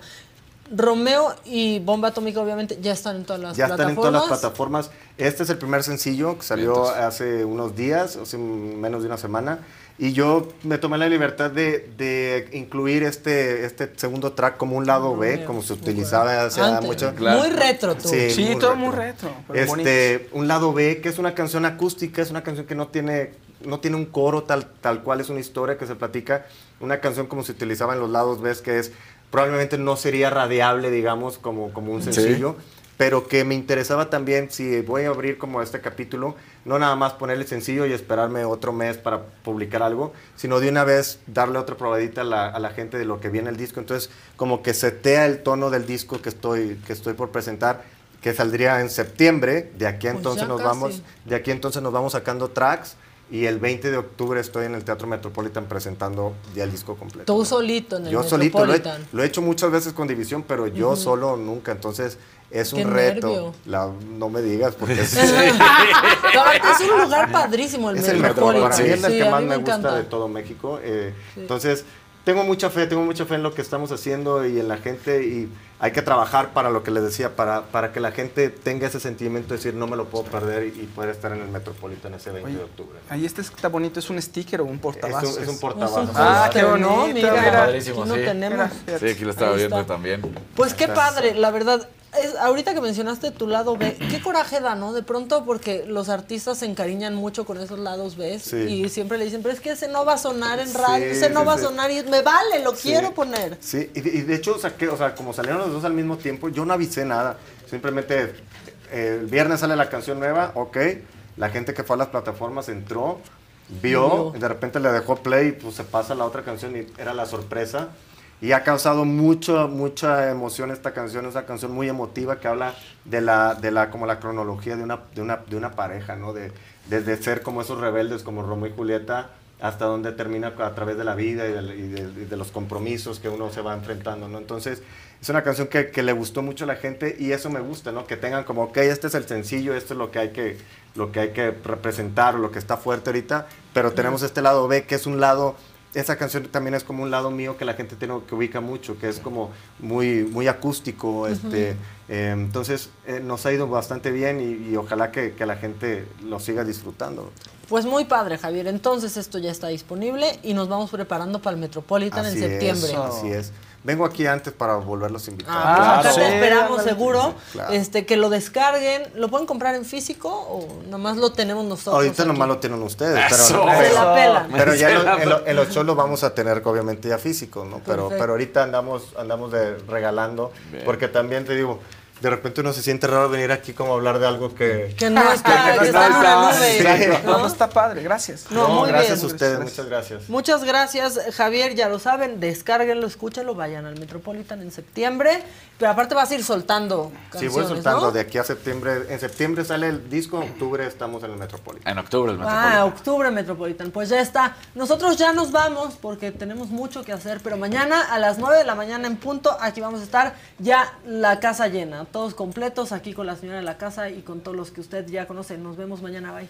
Romeo y Bomba Atómica obviamente ya están en todas las Ya están en plataformas. todas las plataformas. Este es el primer sencillo que salió hace unos días, hace menos de una semana. Y yo me tomé la libertad de, de incluir este, este segundo track como un lado B, como se utilizaba hace Antes. mucho. Claro. Muy retro tú. Sí, Sí, muy todo retro. muy retro. bonito. Este, un lado B, que es una canción acústica, es una canción que no tiene, no tiene un coro tal, tal cual, es una historia que se platica. Una canción como se utilizaba en los lados B, que es probablemente no sería radiable, digamos, como, como un Sí. sencillo. Pero que me interesaba también, si voy a abrir como este capítulo, no nada más ponerle sencillo y esperarme otro mes para publicar algo, sino de una vez darle otra probadita a la, a la gente de lo que viene el disco. Entonces, como que setea el tono del disco que estoy, que estoy por presentar, que saldría en septiembre. De aquí a Pues entonces ya nos vamos, de aquí entonces nos vamos sacando tracks. Y el 20 de octubre estoy en el Teatro Metropolitan presentando ya el disco completo. Tú solito en el Yo solito, lo he, Metropolitan. lo he hecho muchas veces con División, pero yo solo nunca. Entonces es un reto. La- no me digas, porque (laughs) es, (laughs) es un lugar padrísimo el es el Metropolitan. Metropolitan. Para mí es el Sí, que más me, gusta de todo México. eh, Entonces, tengo mucha fe, tengo mucha fe en lo que estamos haciendo y en la gente. Y hay que trabajar para lo que les decía, para, para que la gente tenga ese sentimiento de decir, no me lo puedo perder y, y poder estar en el Metropolitan ese 20 Oye, de octubre. Ahí este está bonito, ¿es un sticker o un Es portavasos? un, es un portavasos. son Ah, qué bonito, mira, mira. Padrísimo, aquí no sí. tenemos. Mira, Sí, aquí lo estaba viendo también. Pues qué padre, la verdad. Es- ahorita que mencionaste tu lado B, qué coraje da, ¿no? De pronto porque los artistas se encariñan mucho con esos lados B Sí. y siempre le dicen, pero es que ese no va a sonar en radio, Sí, ese no sí, va a sonar y me vale, lo quiero poner. Sí, y de, y de hecho o sea, como salieron los dos al mismo tiempo, yo no avisé nada. Simplemente eh, el viernes sale la canción nueva, ok. La gente que fue a las plataformas entró, vio, vio. y de repente le dejó play, pues se pasa la otra canción y era la sorpresa. Y ha causado mucho, mucha emoción esta canción, es una canción muy emotiva que habla de la, de la, como la cronología de una, de una, de una pareja, ¿no? De, desde ser como esos rebeldes como Romeo y Julieta hasta donde termina a través de la vida y de, y de- y de los compromisos que uno se va enfrentando, ¿no? Entonces, es una canción que, que le gustó mucho a la gente y eso me gusta, ¿no? Que tengan como, ok, este es el sencillo, esto es lo que hay que, lo que, hay que representar, lo que está fuerte ahorita, pero tenemos este lado B, que es un lado, esa canción también es como un lado mío que la gente tiene que ubica mucho, que es como muy, muy acústico, este, eh, entonces eh, nos ha ido bastante bien y, y ojalá que, que la gente lo siga disfrutando. Pues muy padre, Javier. Entonces esto ya está disponible y nos vamos preparando para el Metropolitan Así en septiembre. Es, así es. Vengo aquí antes para volverlos a invitar. Ah, acá te esperamos seguro. Claro. Este, que lo descarguen. ¿Lo pueden comprar en físico o nomás lo tenemos nosotros? Ahorita aquí? nomás lo tienen ustedes, Eso. pero, la pero ya en, lo- los (laughs) shows lo vamos a tener obviamente ya físico, ¿no? Pero, Perfecto. pero ahorita andamos, andamos de regalando, Bien. porque también te digo, de repente uno se siente raro venir aquí como a hablar de algo que... Que no está, (laughs) que está en una nube, Sí. ¿no? No, está padre, gracias. No, muy gracias bien. a ustedes, muchas gracias. Muchas gracias, Javier. Ya lo saben, descárguenlo, escúchenlo, vayan al Metropolitan en septiembre. Pero aparte vas a ir soltando Sí, canciones, voy soltando ¿no? de aquí a septiembre. En septiembre sale el disco, en octubre estamos en el Metropolitan. En octubre el Ah, octubre Metropolitan. Pues ya está. Nosotros ya nos vamos porque tenemos mucho que hacer, pero mañana a las 9 de la mañana en punto, aquí vamos a estar ya la casa llena, todos completos aquí con la señora de la casa y con todos los que usted ya conoce. Nos vemos mañana, bye.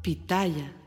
Pitaya.